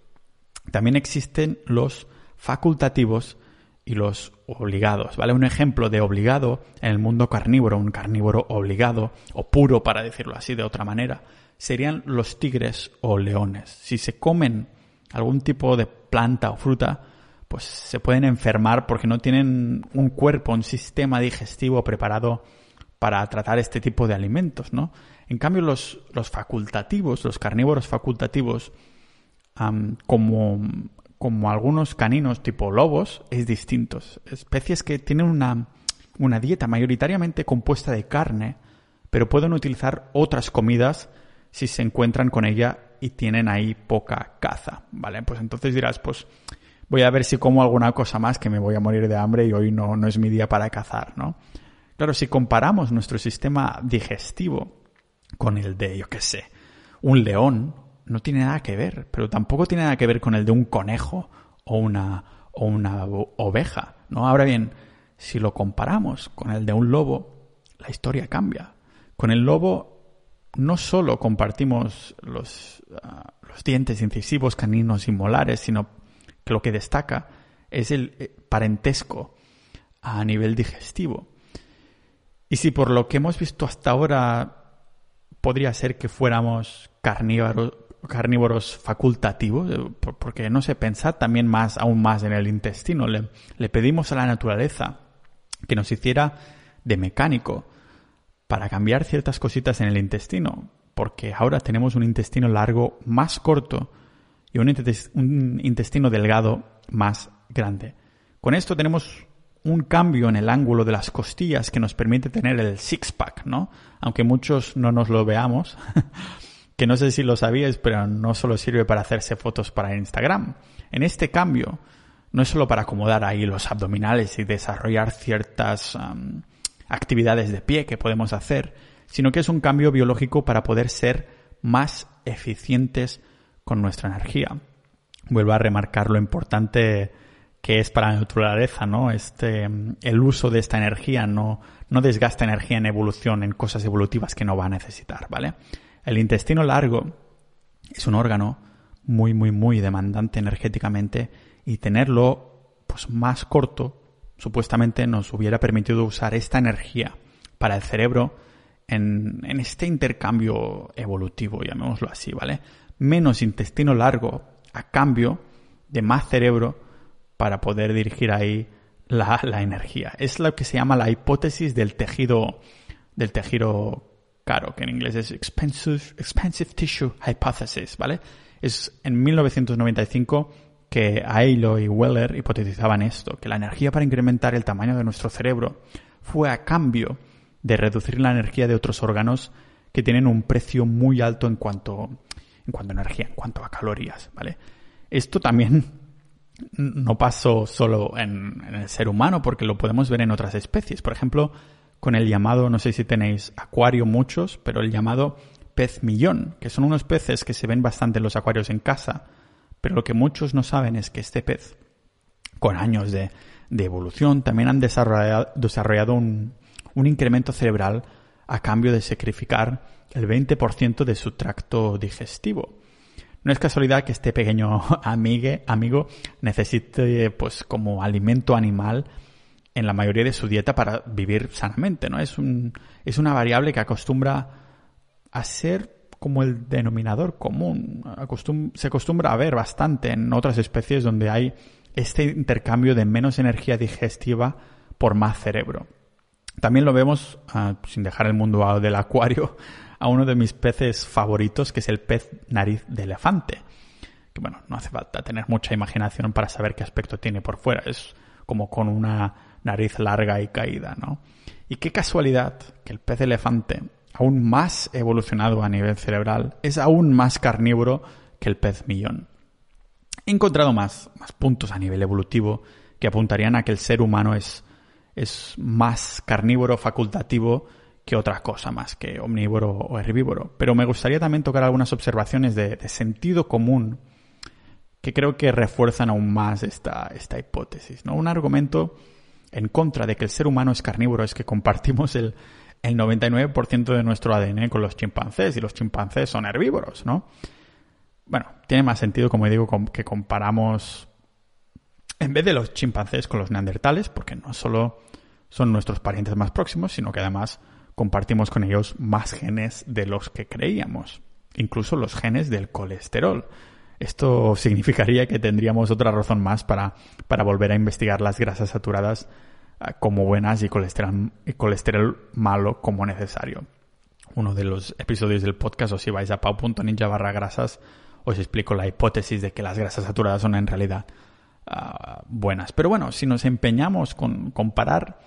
También existen los facultativos y los obligados, ¿vale? Un ejemplo de obligado en el mundo carnívoro, un carnívoro obligado o puro, para decirlo así de otra manera, serían los tigres o leones. Si se comen algún tipo de planta o fruta, pues se pueden enfermar porque no tienen un cuerpo, un sistema digestivo preparado para tratar este tipo de alimentos, ¿no? En cambio, los, los facultativos, los carnívoros facultativos, como como algunos caninos tipo lobos, es distintos. Especies que tienen una, una dieta mayoritariamente compuesta de carne, pero pueden utilizar otras comidas si se encuentran con ella y tienen ahí poca caza, ¿vale? Pues entonces dirás, pues voy a ver si como alguna cosa más que me voy a morir de hambre y hoy no, no es mi día para cazar, ¿no? Claro, si comparamos nuestro sistema digestivo con el de, yo qué sé, un león no tiene nada que ver, pero tampoco tiene nada que ver con el de un conejo o una, o una oveja, ¿no? Ahora bien, si lo comparamos con el de un lobo, la historia cambia. Con el lobo no solo compartimos los, ah, los dientes incisivos, caninos y molares, sino que lo que destaca es el eh, parentesco a nivel digestivo. Y si por lo que hemos visto hasta ahora podría ser que fuéramos carnívoros, carnívoros facultativos, eh, porque no sé, pensar también más, aún más en el intestino. Le pedimos a la naturaleza que nos hiciera de mecánico para cambiar ciertas cositas en el intestino, porque ahora tenemos un intestino largo más corto y un, intestino delgado más grande. Con esto tenemos un cambio en el ángulo de las costillas que nos permite tener el six-pack, ¿no? Aunque muchos no nos lo veamos. que no sé si lo sabíais, pero no solo sirve para hacerse fotos para Instagram. En este cambio, no es solo para acomodar ahí los abdominales y desarrollar ciertas actividades de pie que podemos hacer, sino que es un cambio biológico para poder ser más eficientes con nuestra energía. Vuelvo a remarcar lo importante que es para la naturaleza, ¿no? Este, el uso de esta energía no, no desgasta energía en evolución, en cosas evolutivas que no va a necesitar, ¿vale? El intestino largo es un órgano muy, muy, muy demandante energéticamente y tenerlo pues, más corto supuestamente nos hubiera permitido usar esta energía para el cerebro en, en este intercambio evolutivo, llamémoslo así, ¿vale? Menos intestino largo a cambio de más cerebro para poder dirigir ahí la, la, energía. Es lo que se llama la hipótesis del tejido, del tejido caro, que en inglés es expensive, expensive tissue hypothesis, ¿vale? Es en 1995 que Ailo y Weller hipotetizaban esto, que la energía para incrementar el tamaño de nuestro cerebro fue a cambio de reducir la energía de otros órganos que tienen un precio muy alto en cuanto, en cuanto a energía, en cuanto a calorías, ¿vale? Esto también no pasó solo en, en el ser humano, porque lo podemos ver en otras especies. Por ejemplo, con el llamado, no sé si tenéis acuario muchos, pero el llamado pez millón, que son unos peces que se ven bastante en los acuarios en casa, pero lo que muchos no saben es que este pez, con años de, evolución, también han desarrollado, un, un, incremento cerebral a cambio de sacrificar el 20% de su tracto digestivo. No es casualidad que este pequeño amigue, amigo necesite, pues, como alimento animal, en la mayoría de su dieta para vivir sanamente, ¿no? Es, un, es una variable que acostumbra a ser como el denominador común. se acostumbra a ver bastante en otras especies donde hay este intercambio de menos energía digestiva por más cerebro. También lo vemos, ah, sin dejar el mundo del acuario, a uno de mis peces favoritos, que es el pez nariz de elefante. Que bueno, no hace falta tener mucha imaginación para saber qué aspecto tiene por fuera. Es como con una nariz larga y caída, ¿no? Y qué casualidad que el pez elefante, aún más evolucionado a nivel cerebral, es aún más carnívoro que el pez millón. He encontrado más, más puntos a nivel evolutivo que apuntarían a que el ser humano es, es más carnívoro facultativo que otra cosa más que omnívoro o herbívoro. Pero me gustaría también tocar algunas observaciones de, de sentido común que creo que refuerzan aún más esta, esta hipótesis. ¿no? Un argumento en contra de que el ser humano es carnívoro es que compartimos el, el 99% de nuestro ADN con los chimpancés y los chimpancés son herbívoros, ¿no? Bueno, tiene más sentido, como digo, que comparamos en vez de los chimpancés con los neandertales, porque no solo son nuestros parientes más próximos, sino que además compartimos con ellos más genes de los que creíamos, incluso los genes del colesterol. Esto significaría que tendríamos otra razón más para, para volver a investigar las grasas saturadas como buenas y colesterol, y colesterol malo como necesario. Uno de los episodios del podcast, o si vais a pau.ninja barra grasas, os explico la hipótesis de que las grasas saturadas son en realidad ah, buenas. Pero bueno, si nos empeñamos con comparar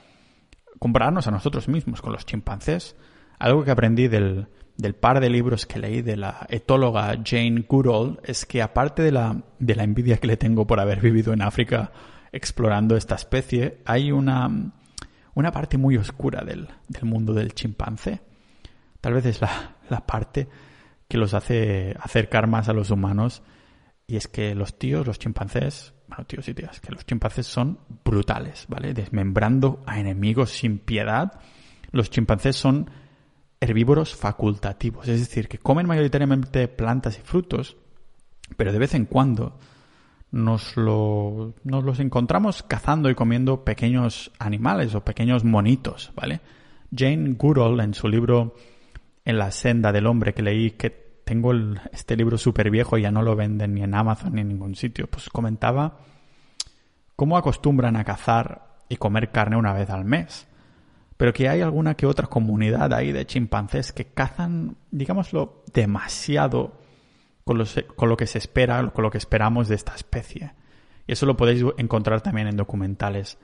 compararnos a nosotros mismos con los chimpancés. Algo que aprendí del, del par de libros que leí de la etóloga Jane Goodall es que aparte de la, de la envidia que le tengo por haber vivido en África explorando esta especie, hay una, una parte muy oscura del, del mundo del chimpancé. Tal vez es la, la parte que los hace acercar más a los humanos y es que los tíos, los chimpancés, bueno, tíos y tías, que los chimpancés son brutales, ¿vale? Desmembrando a enemigos sin piedad. Los chimpancés son herbívoros facultativos, es decir, que comen mayoritariamente plantas y frutos, pero de vez en cuando nos, lo, nos los encontramos cazando y comiendo pequeños animales o pequeños monitos, ¿vale? Jane Goodall, en su libro En la senda del hombre que leí, que tengo este libro súper viejo y ya no lo venden ni en Amazon ni en ningún sitio. Pues comentaba cómo acostumbran a cazar y comer carne una vez al mes. Pero que hay alguna que otra comunidad ahí de chimpancés que cazan, digámoslo, demasiado con lo, que se espera, con lo que esperamos de esta especie. Y eso lo podéis encontrar también en documentales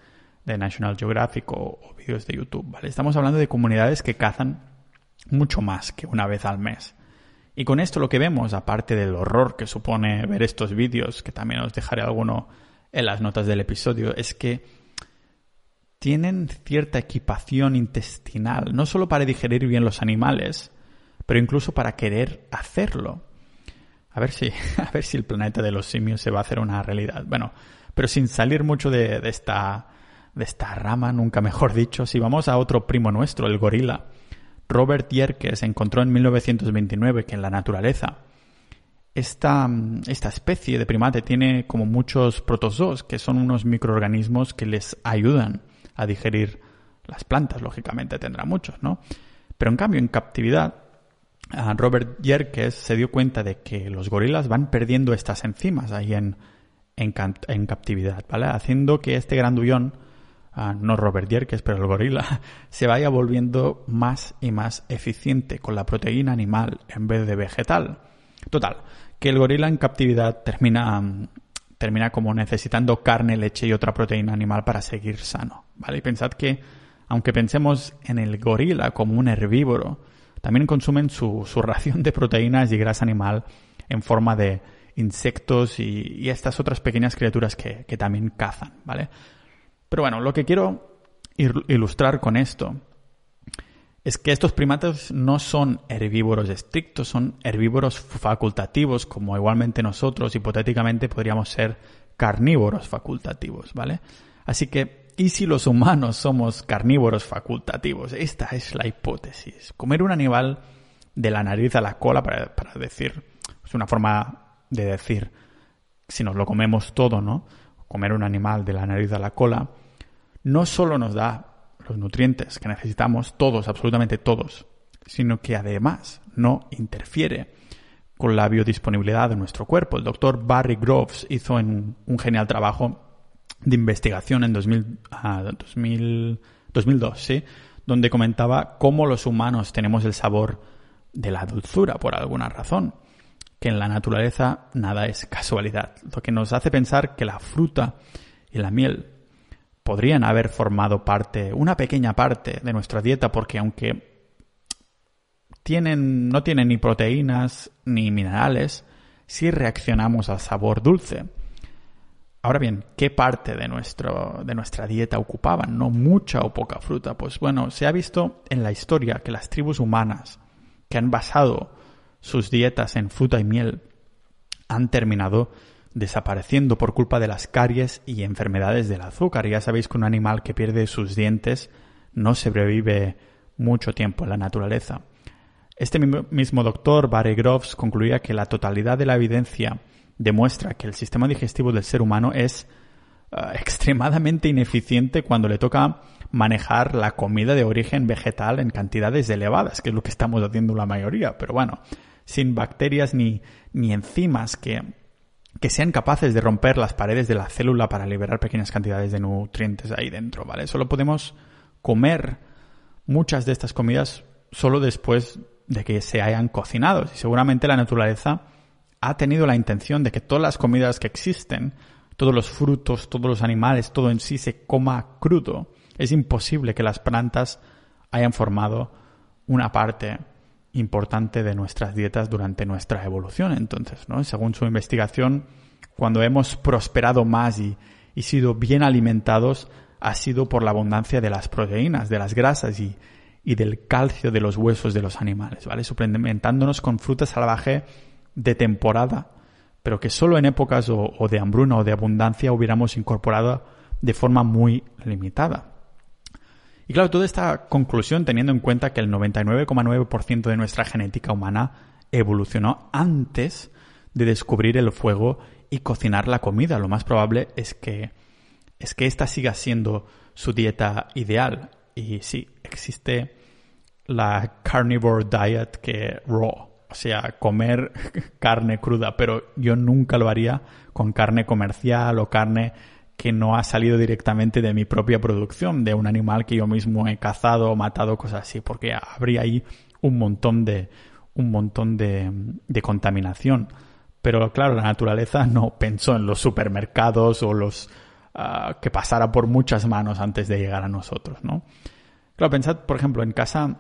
de National Geographic o, vídeos de YouTube. Estamos hablando de comunidades que cazan mucho más que una vez al mes. Y con esto lo que vemos, aparte del horror que supone ver estos vídeos, que también os dejaré alguno en las notas del episodio, es que tienen cierta equipación intestinal, no solo para digerir bien los animales, pero incluso para querer hacerlo. A ver si, a ver si el planeta de los simios se va a hacer una realidad. Bueno, pero sin salir mucho de, de esta, de esta rama, nunca mejor dicho, si vamos a otro primo nuestro, el gorila, Robert Yerkes encontró en 1929 que en la naturaleza esta, esta especie de primate tiene como muchos protozoos, que son unos microorganismos que les ayudan a digerir las plantas, lógicamente tendrá muchos, ¿no? Pero en cambio, en captividad, Robert Yerkes se dio cuenta de que los gorilas van perdiendo estas enzimas ahí en, en, captividad, ¿vale? Haciendo que este grandullón no Robert Yerkes, pero el gorila, se vaya volviendo más y más eficiente con la proteína animal en vez de vegetal. Total, que el gorila en captividad termina, termina como necesitando carne, leche y otra proteína animal para seguir sano. ¿vale? Y pensad que, aunque pensemos en el gorila como un herbívoro, también consumen su, ración de proteínas y grasa animal en forma de insectos y, estas otras pequeñas criaturas que, que también cazan, ¿vale? Pero bueno, lo que quiero ilustrar con esto es que estos primates no son herbívoros estrictos, son herbívoros facultativos, como igualmente nosotros hipotéticamente podríamos ser carnívoros facultativos, ¿vale? Así que, ¿y si los humanos somos carnívoros facultativos? Esta es la hipótesis. Comer un animal de la nariz a la cola, para, decir, es una forma de decir, si nos lo comemos todo, ¿no? Comer un animal de la nariz a la cola, no solo nos da los nutrientes que necesitamos, todos, absolutamente todos, sino que además no interfiere con la biodisponibilidad de nuestro cuerpo. El doctor Barry Groves hizo un genial trabajo de investigación en 2000, 2002, ¿sí? donde comentaba cómo los humanos tenemos el sabor de la dulzura por alguna razón, que en la naturaleza nada es casualidad, lo que nos hace pensar que la fruta y la miel podrían haber formado parte, una pequeña parte de nuestra dieta, porque aunque tienen, no tienen ni proteínas ni minerales, sí reaccionamos al sabor dulce. Ahora bien, ¿qué parte de, nuestra dieta ocupaban? ¿No mucha o poca fruta? Pues bueno, se ha visto en la historia que las tribus humanas que han basado sus dietas en fruta y miel han terminado desapareciendo por culpa de las caries y enfermedades del azúcar. Ya sabéis que un animal que pierde sus dientes no sobrevive mucho tiempo en la naturaleza. Este mismo doctor, Barry Groves, concluía que la totalidad de la evidencia demuestra que el sistema digestivo del ser humano es ah, extremadamente ineficiente cuando le toca manejar la comida de origen vegetal en cantidades elevadas, que es lo que estamos haciendo la mayoría. Pero bueno, sin bacterias ni, ni enzimas que, que sean capaces de romper las paredes de la célula para liberar pequeñas cantidades de nutrientes ahí dentro, ¿vale? Solo podemos comer muchas de estas comidas solo después de que se hayan cocinado. Y seguramente la naturaleza ha tenido la intención de que todas las comidas que existen, todos los frutos, todos los animales, todo en sí se coma crudo. Es imposible que las plantas hayan formado una parte importante de nuestras dietas durante nuestra evolución. Entonces, ¿no? Según su investigación, cuando hemos prosperado más y, y sido bien alimentados, ha sido por la abundancia de las proteínas, de las grasas y, y del calcio de los huesos de los animales, ¿vale? Suplementándonos con fruta salvaje de temporada, pero que solo en épocas o, de hambruna o de abundancia hubiéramos incorporado de forma muy limitada. Y claro, toda esta conclusión teniendo en cuenta que el 99,9% de nuestra genética humana evolucionó antes de descubrir el fuego y cocinar la comida. Lo más probable es que es que esta siga siendo su dieta ideal. Y sí, existe la carnivore diet que raw, o sea, comer carne cruda, pero yo nunca lo haría con carne comercial o carne que no ha salido directamente de mi propia producción, de un animal que yo mismo he cazado o matado, cosas así, porque habría ahí un montón de un montón de, de contaminación. Pero claro, la naturaleza no pensó en los supermercados o los uh, que pasara por muchas manos antes de llegar a nosotros, ¿no? Claro, pensad, por ejemplo, en casa,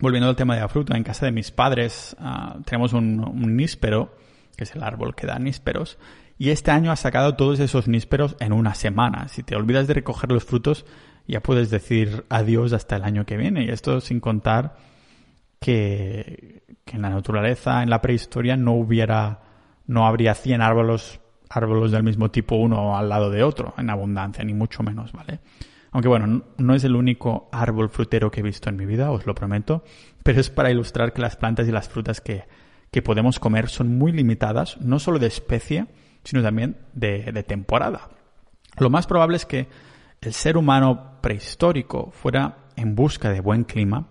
volviendo al tema de la fruta, en casa de mis padres uh, tenemos un, níspero, que es el árbol que da nísperos, y este año ha sacado todos esos nísperos en una semana. Si te olvidas de recoger los frutos, ya puedes decir adiós hasta el año que viene. Y esto sin contar que, que en la naturaleza, en la prehistoria, no hubiera, no habría 100 árboles árboles del mismo tipo uno al lado de otro en abundancia, ni mucho menos, ¿vale? Aunque bueno, no es el único árbol frutero que he visto en mi vida, os lo prometo, pero es para ilustrar que las plantas y las frutas que, que podemos comer son muy limitadas, no solo de especie, sino también de, de temporada. Lo más probable es que el ser humano prehistórico fuera en busca de buen clima,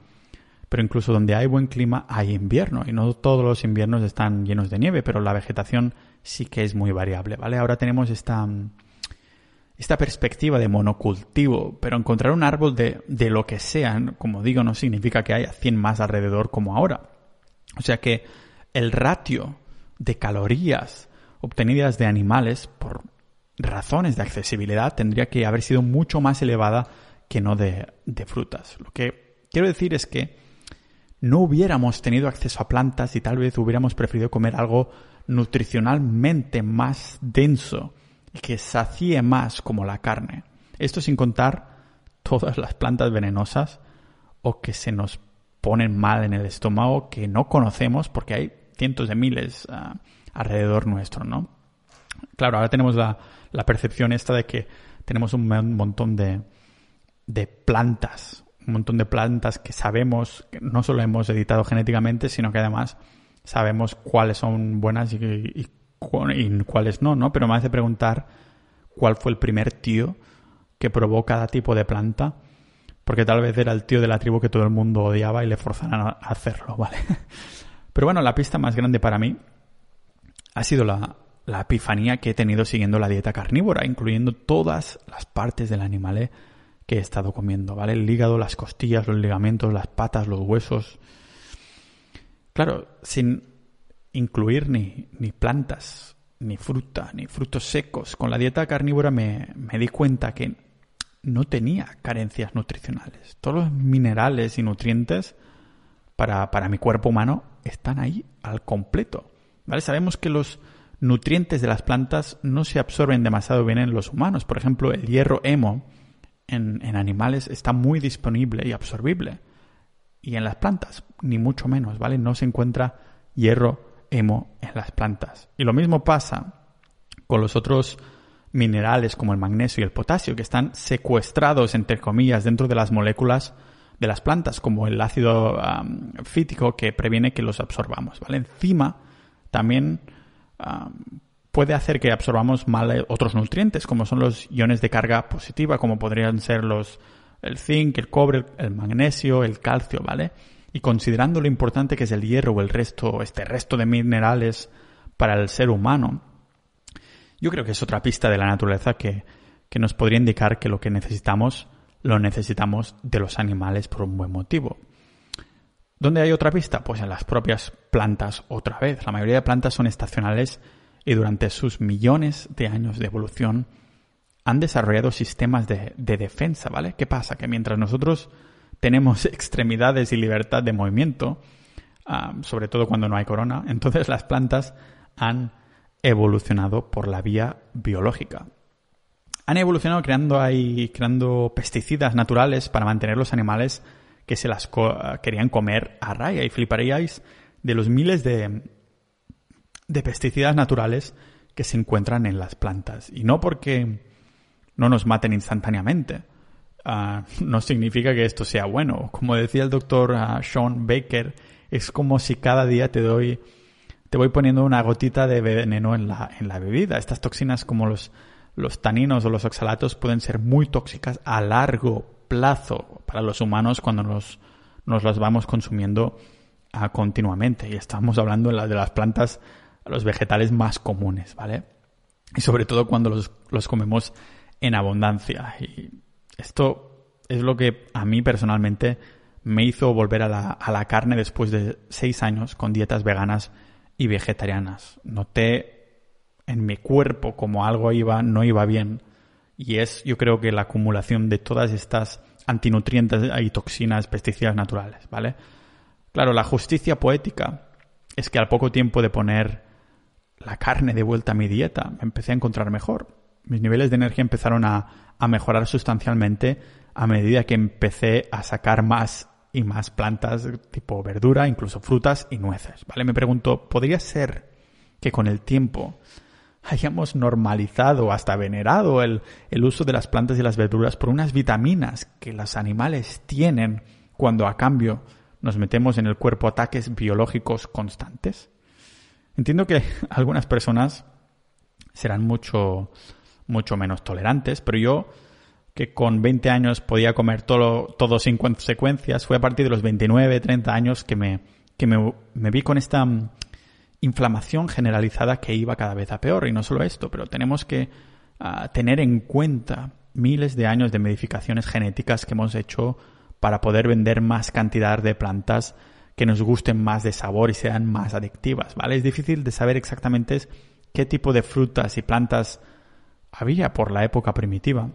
pero incluso donde hay buen clima hay invierno y no todos los inviernos están llenos de nieve, pero la vegetación sí que es muy variable, ¿vale? Ahora tenemos esta, esta perspectiva de monocultivo, pero encontrar un árbol de, de lo que sea, como digo, no significa que haya 100 más alrededor como ahora. O sea que el ratio de calorías obtenidas de animales por razones de accesibilidad tendría que haber sido mucho más elevada que no de, de frutas. Lo que quiero decir es que no hubiéramos tenido acceso a plantas y tal vez hubiéramos preferido comer algo nutricionalmente más denso y que sacie más como la carne. Esto sin contar todas las plantas venenosas o que se nos ponen mal en el estómago que no conocemos porque hay cientos de miles ah, alrededor nuestro, ¿no? Claro, ahora tenemos la, percepción esta de que tenemos un montón de, plantas, un montón de plantas que sabemos que no solo hemos editado genéticamente, sino que además sabemos cuáles son buenas y, cuáles no, ¿no? Pero me hace preguntar cuál fue el primer tío que probó cada tipo de planta, porque tal vez era el tío de la tribu que todo el mundo odiaba y le forzaran a hacerlo, ¿vale? Pero bueno, la pista más grande para mí ha sido la, la epifanía que he tenido siguiendo la dieta carnívora, incluyendo todas las partes del animal que he estado comiendo, ¿vale? El hígado, las costillas, los ligamentos, las patas, los huesos, Claro, sin incluir ni, ni plantas, ni fruta, ni frutos secos. Con la dieta carnívora me, me di cuenta que no tenía carencias nutricionales. Todos los minerales y nutrientes para, para, mi cuerpo humano están ahí al completo. ¿vale? Sabemos que los nutrientes de las plantas no se absorben demasiado bien en los humanos. Por ejemplo, el hierro hemo en, en animales está muy disponible y absorbible y en las plantas, ni mucho menos, ¿vale? No se encuentra hierro hemo en las plantas. Y lo mismo pasa con los otros minerales como el magnesio y el potasio, que están secuestrados, entre comillas, dentro de las moléculas de las plantas, como el ácido fítico que previene que los absorbamos, ¿vale? Encima, también puede hacer que absorbamos mal otros nutrientes, como son los iones de carga positiva, como podrían ser los el zinc, el cobre, el magnesio, el calcio, ¿vale? Y considerando lo importante que es el hierro o el resto, este resto de minerales para el ser humano, yo creo que es otra pista de la naturaleza que, que nos podría indicar que lo que necesitamos lo necesitamos de los animales por un buen motivo. ¿Dónde hay otra pista? Pues en las propias plantas otra vez. La mayoría de plantas son estacionales y durante sus millones de años de evolución han desarrollado sistemas de, defensa, ¿vale? ¿Qué pasa? Que mientras nosotros tenemos extremidades y libertad de movimiento, ah, sobre todo cuando no hay corona, entonces las plantas han evolucionado por la vía biológica. Han evolucionado creando, ahí, creando pesticidas naturales para mantener los animales que se las querían comer a raya y fliparíais de los miles de, de pesticidas naturales que se encuentran en las plantas. Y no porque no nos maten instantáneamente. Ah, no significa que esto sea bueno. Como decía el doctor ah, Sean Baker, es como si cada día te doy, te voy poniendo una gotita de veneno en la, en la bebida. Estas toxinas como los, los taninos o los oxalatos pueden ser muy tóxicas a largo plazo para los humanos cuando nos, nos las vamos consumiendo ah, continuamente. Y estamos hablando de, las plantas, los vegetales más comunes, ¿vale? Y sobre todo cuando los, los comemos en abundancia. Esto es lo que a mí personalmente me hizo volver a la, a la carne después de seis años con dietas veganas y vegetarianas. Noté en mi cuerpo como algo iba, no iba bien. Y es, yo creo que la acumulación de todas estas antinutrientes y toxinas, pesticidas naturales, ¿vale? Claro, la justicia poética es que al poco tiempo de poner la carne de vuelta a mi dieta, me empecé a encontrar mejor mis niveles de energía empezaron a, mejorar sustancialmente a medida que empecé a sacar más y más plantas tipo verdura, incluso frutas y nueces. ¿Vale? Me pregunto, ¿podría ser que con el tiempo hayamos normalizado, hasta venerado el, el, uso de las plantas y las verduras por unas vitaminas que los animales tienen cuando a cambio nos metemos en el cuerpo ataques biológicos constantes? Entiendo que algunas personas serán mucho mucho menos tolerantes, pero yo que con 20 años podía comer todo, todo sin consecuencias, fue a partir de los 29, 30 años que me, que me, me vi con esta mm, inflamación generalizada que iba cada vez a peor. Y no solo esto, pero tenemos que ah, tener en cuenta miles de años de modificaciones genéticas que hemos hecho para poder vender más cantidad de plantas que nos gusten más de sabor y sean más adictivas, ¿vale? Es difícil de saber exactamente qué tipo de frutas y plantas había por la época primitiva.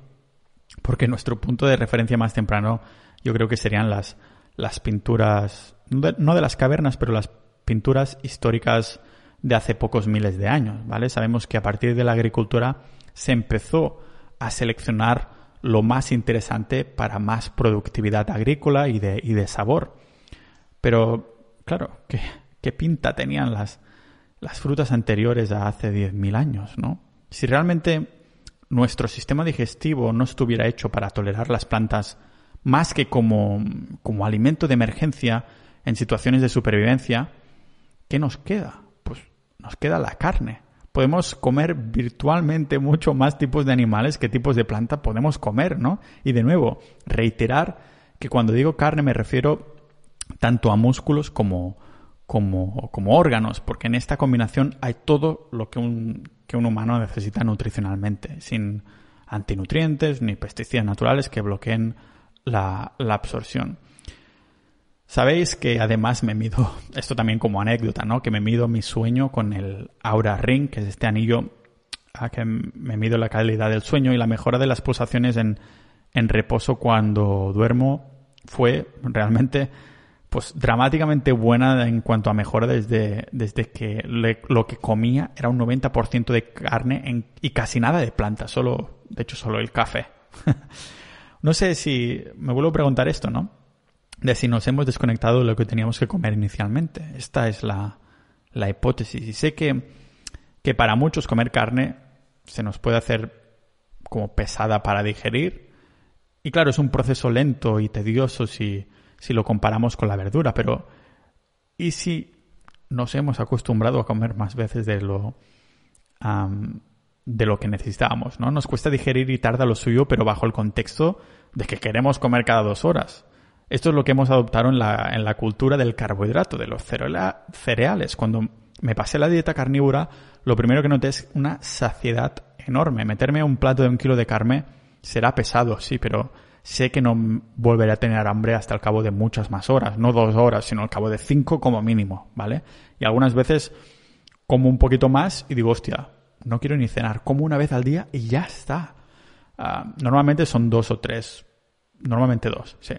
Porque nuestro punto de referencia más temprano yo creo que serían las, las pinturas, no de, las cavernas, pero las pinturas históricas de hace pocos miles de años, ¿vale? Sabemos que a partir de la agricultura se empezó a seleccionar lo más interesante para más productividad agrícola y de, y de sabor. Pero, claro, ¿qué, qué pinta tenían las, las frutas anteriores a hace 10.000 años, ¿no? Si realmente nuestro sistema digestivo no estuviera hecho para tolerar las plantas más que como, como alimento de emergencia en situaciones de supervivencia, ¿qué nos queda? Pues nos queda la carne. Podemos comer virtualmente mucho más tipos de animales que tipos de planta podemos comer, ¿no? Y de nuevo, reiterar que cuando digo carne me refiero tanto a músculos como, como, como órganos, porque en esta combinación hay todo lo que un, que un humano necesita nutricionalmente, sin antinutrientes ni pesticidas naturales que bloqueen la, absorción. Sabéis que además me mido, esto también como anécdota, ¿no? Que me mido mi sueño con el Aura Ring, que es este anillo a que me mido la calidad del sueño y la mejora de las pulsaciones en reposo cuando duermo fue realmente pues dramáticamente buena en cuanto a mejora desde, desde que lo que comía era un 90% de carne y casi nada de planta, solo, de hecho solo el café. no sé si, me vuelvo a preguntar esto, ¿no? De si nos hemos desconectado de lo que teníamos que comer inicialmente. Esta es la, la hipótesis. Y sé que, que para muchos comer carne se nos puede hacer como pesada para digerir. Y claro, es un proceso lento y tedioso si si lo comparamos con la verdura, pero ¿y si nos hemos acostumbrado a comer más veces de lo de lo que necesitábamos, ¿no? Nos cuesta digerir y tarda lo suyo, pero bajo el contexto de que queremos comer cada dos horas. Esto es lo que hemos adoptado en la, en la cultura del carbohidrato, de los cereales. Cuando me pasé la dieta carnívora, lo primero que noté es una saciedad enorme. Meterme un plato de un kilo de carne será pesado, sí, pero sé que no volveré a tener hambre hasta el cabo de muchas más horas, no dos horas, sino al cabo de cinco como mínimo, ¿vale? Y algunas veces como un poquito más y digo, hostia, no quiero ni cenar, como una vez al día y ya está. Ah, normalmente son dos o tres, normalmente dos, sí.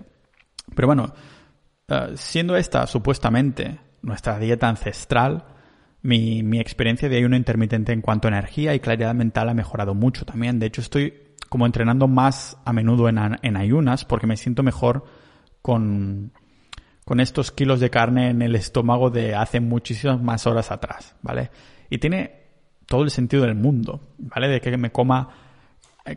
Pero bueno, ah, siendo esta supuestamente nuestra dieta ancestral, mi, mi, experiencia de ayuno intermitente en cuanto a energía y claridad mental ha mejorado mucho también. De hecho, estoy como entrenando más a menudo en, en ayunas porque me siento mejor con, con estos kilos de carne en el estómago de hace muchísimas más horas atrás, ¿vale? Y tiene todo el sentido del mundo, ¿vale? De que me coma,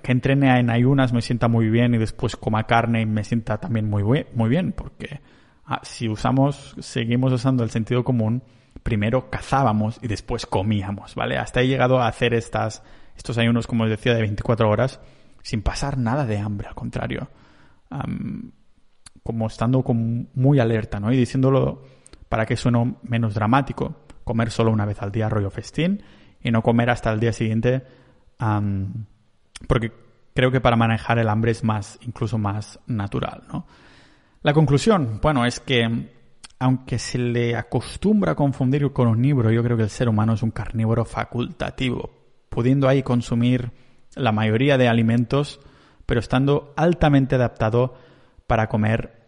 que entrene en ayunas me sienta muy bien y después coma carne y me sienta también muy, muy bien, porque ah, si usamos, seguimos usando el sentido común, primero cazábamos y después comíamos, ¿vale? Hasta he llegado a hacer estas, estos ayunos, como os decía, de 24 horas sin pasar nada de hambre, al contrario. como estando muy alerta, ¿no? Y diciéndolo para que suene menos dramático, comer solo una vez al día rollo festín y no comer hasta el día siguiente, porque creo que para manejar el hambre es más, incluso más natural, ¿no? La conclusión, bueno, es que aunque se le acostumbra a confundir con un omnívoro, yo creo que el ser humano es un carnívoro facultativo, pudiendo ahí consumir la mayoría de alimentos, pero estando altamente adaptado para comer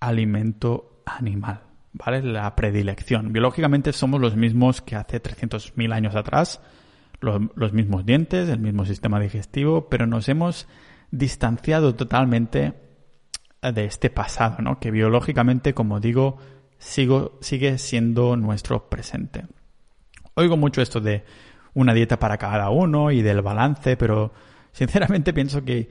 alimento animal, ¿vale? La predilección. Biológicamente somos los mismos que hace 300.000 años atrás, los, mismos dientes, el mismo sistema digestivo, pero nos hemos distanciado totalmente de este pasado, ¿no? Que biológicamente, como digo, sigue siendo nuestro presente. Oigo mucho esto de una dieta para cada uno y del balance, pero sinceramente pienso que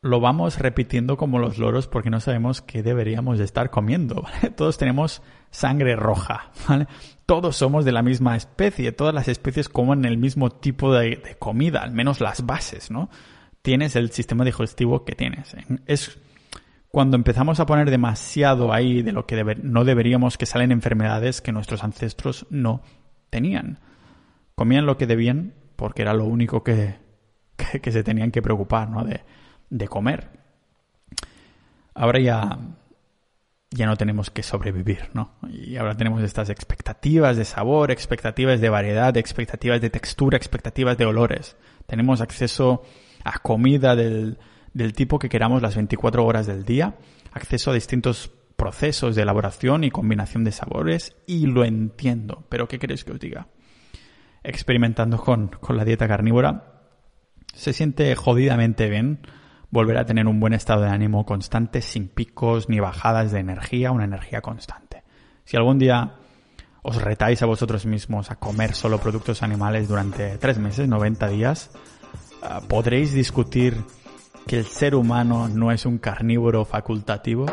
lo vamos repitiendo como los loros porque no sabemos qué deberíamos de estar comiendo, Todos tenemos sangre roja, ¿vale? Todos somos de la misma especie, todas las especies comen el mismo tipo de, de comida, al menos las bases, ¿no? Tienes el sistema digestivo que tienes. Es cuando empezamos a poner demasiado ahí de lo que no deberíamos que salen enfermedades que nuestros ancestros no tenían. Comían lo que debían porque era lo único que, que, se tenían que preocupar, ¿no? De, de comer. Ahora ya, ya no tenemos que sobrevivir, ¿no? Y ahora tenemos estas expectativas de sabor, expectativas de variedad, expectativas de textura, expectativas de olores. Tenemos acceso a comida del, del tipo que queramos las 24 horas del día, acceso a distintos procesos de elaboración y combinación de sabores y lo entiendo. Pero ¿qué queréis que os diga? Experimentando con, con la dieta carnívora, se siente jodidamente bien volver a tener un buen estado de ánimo constante, sin picos ni bajadas de energía, una energía constante. Si algún día os retáis a vosotros mismos a comer solo productos animales durante tres meses, 90 días, ah, podréis discutir que el ser humano no es un carnívoro facultativo?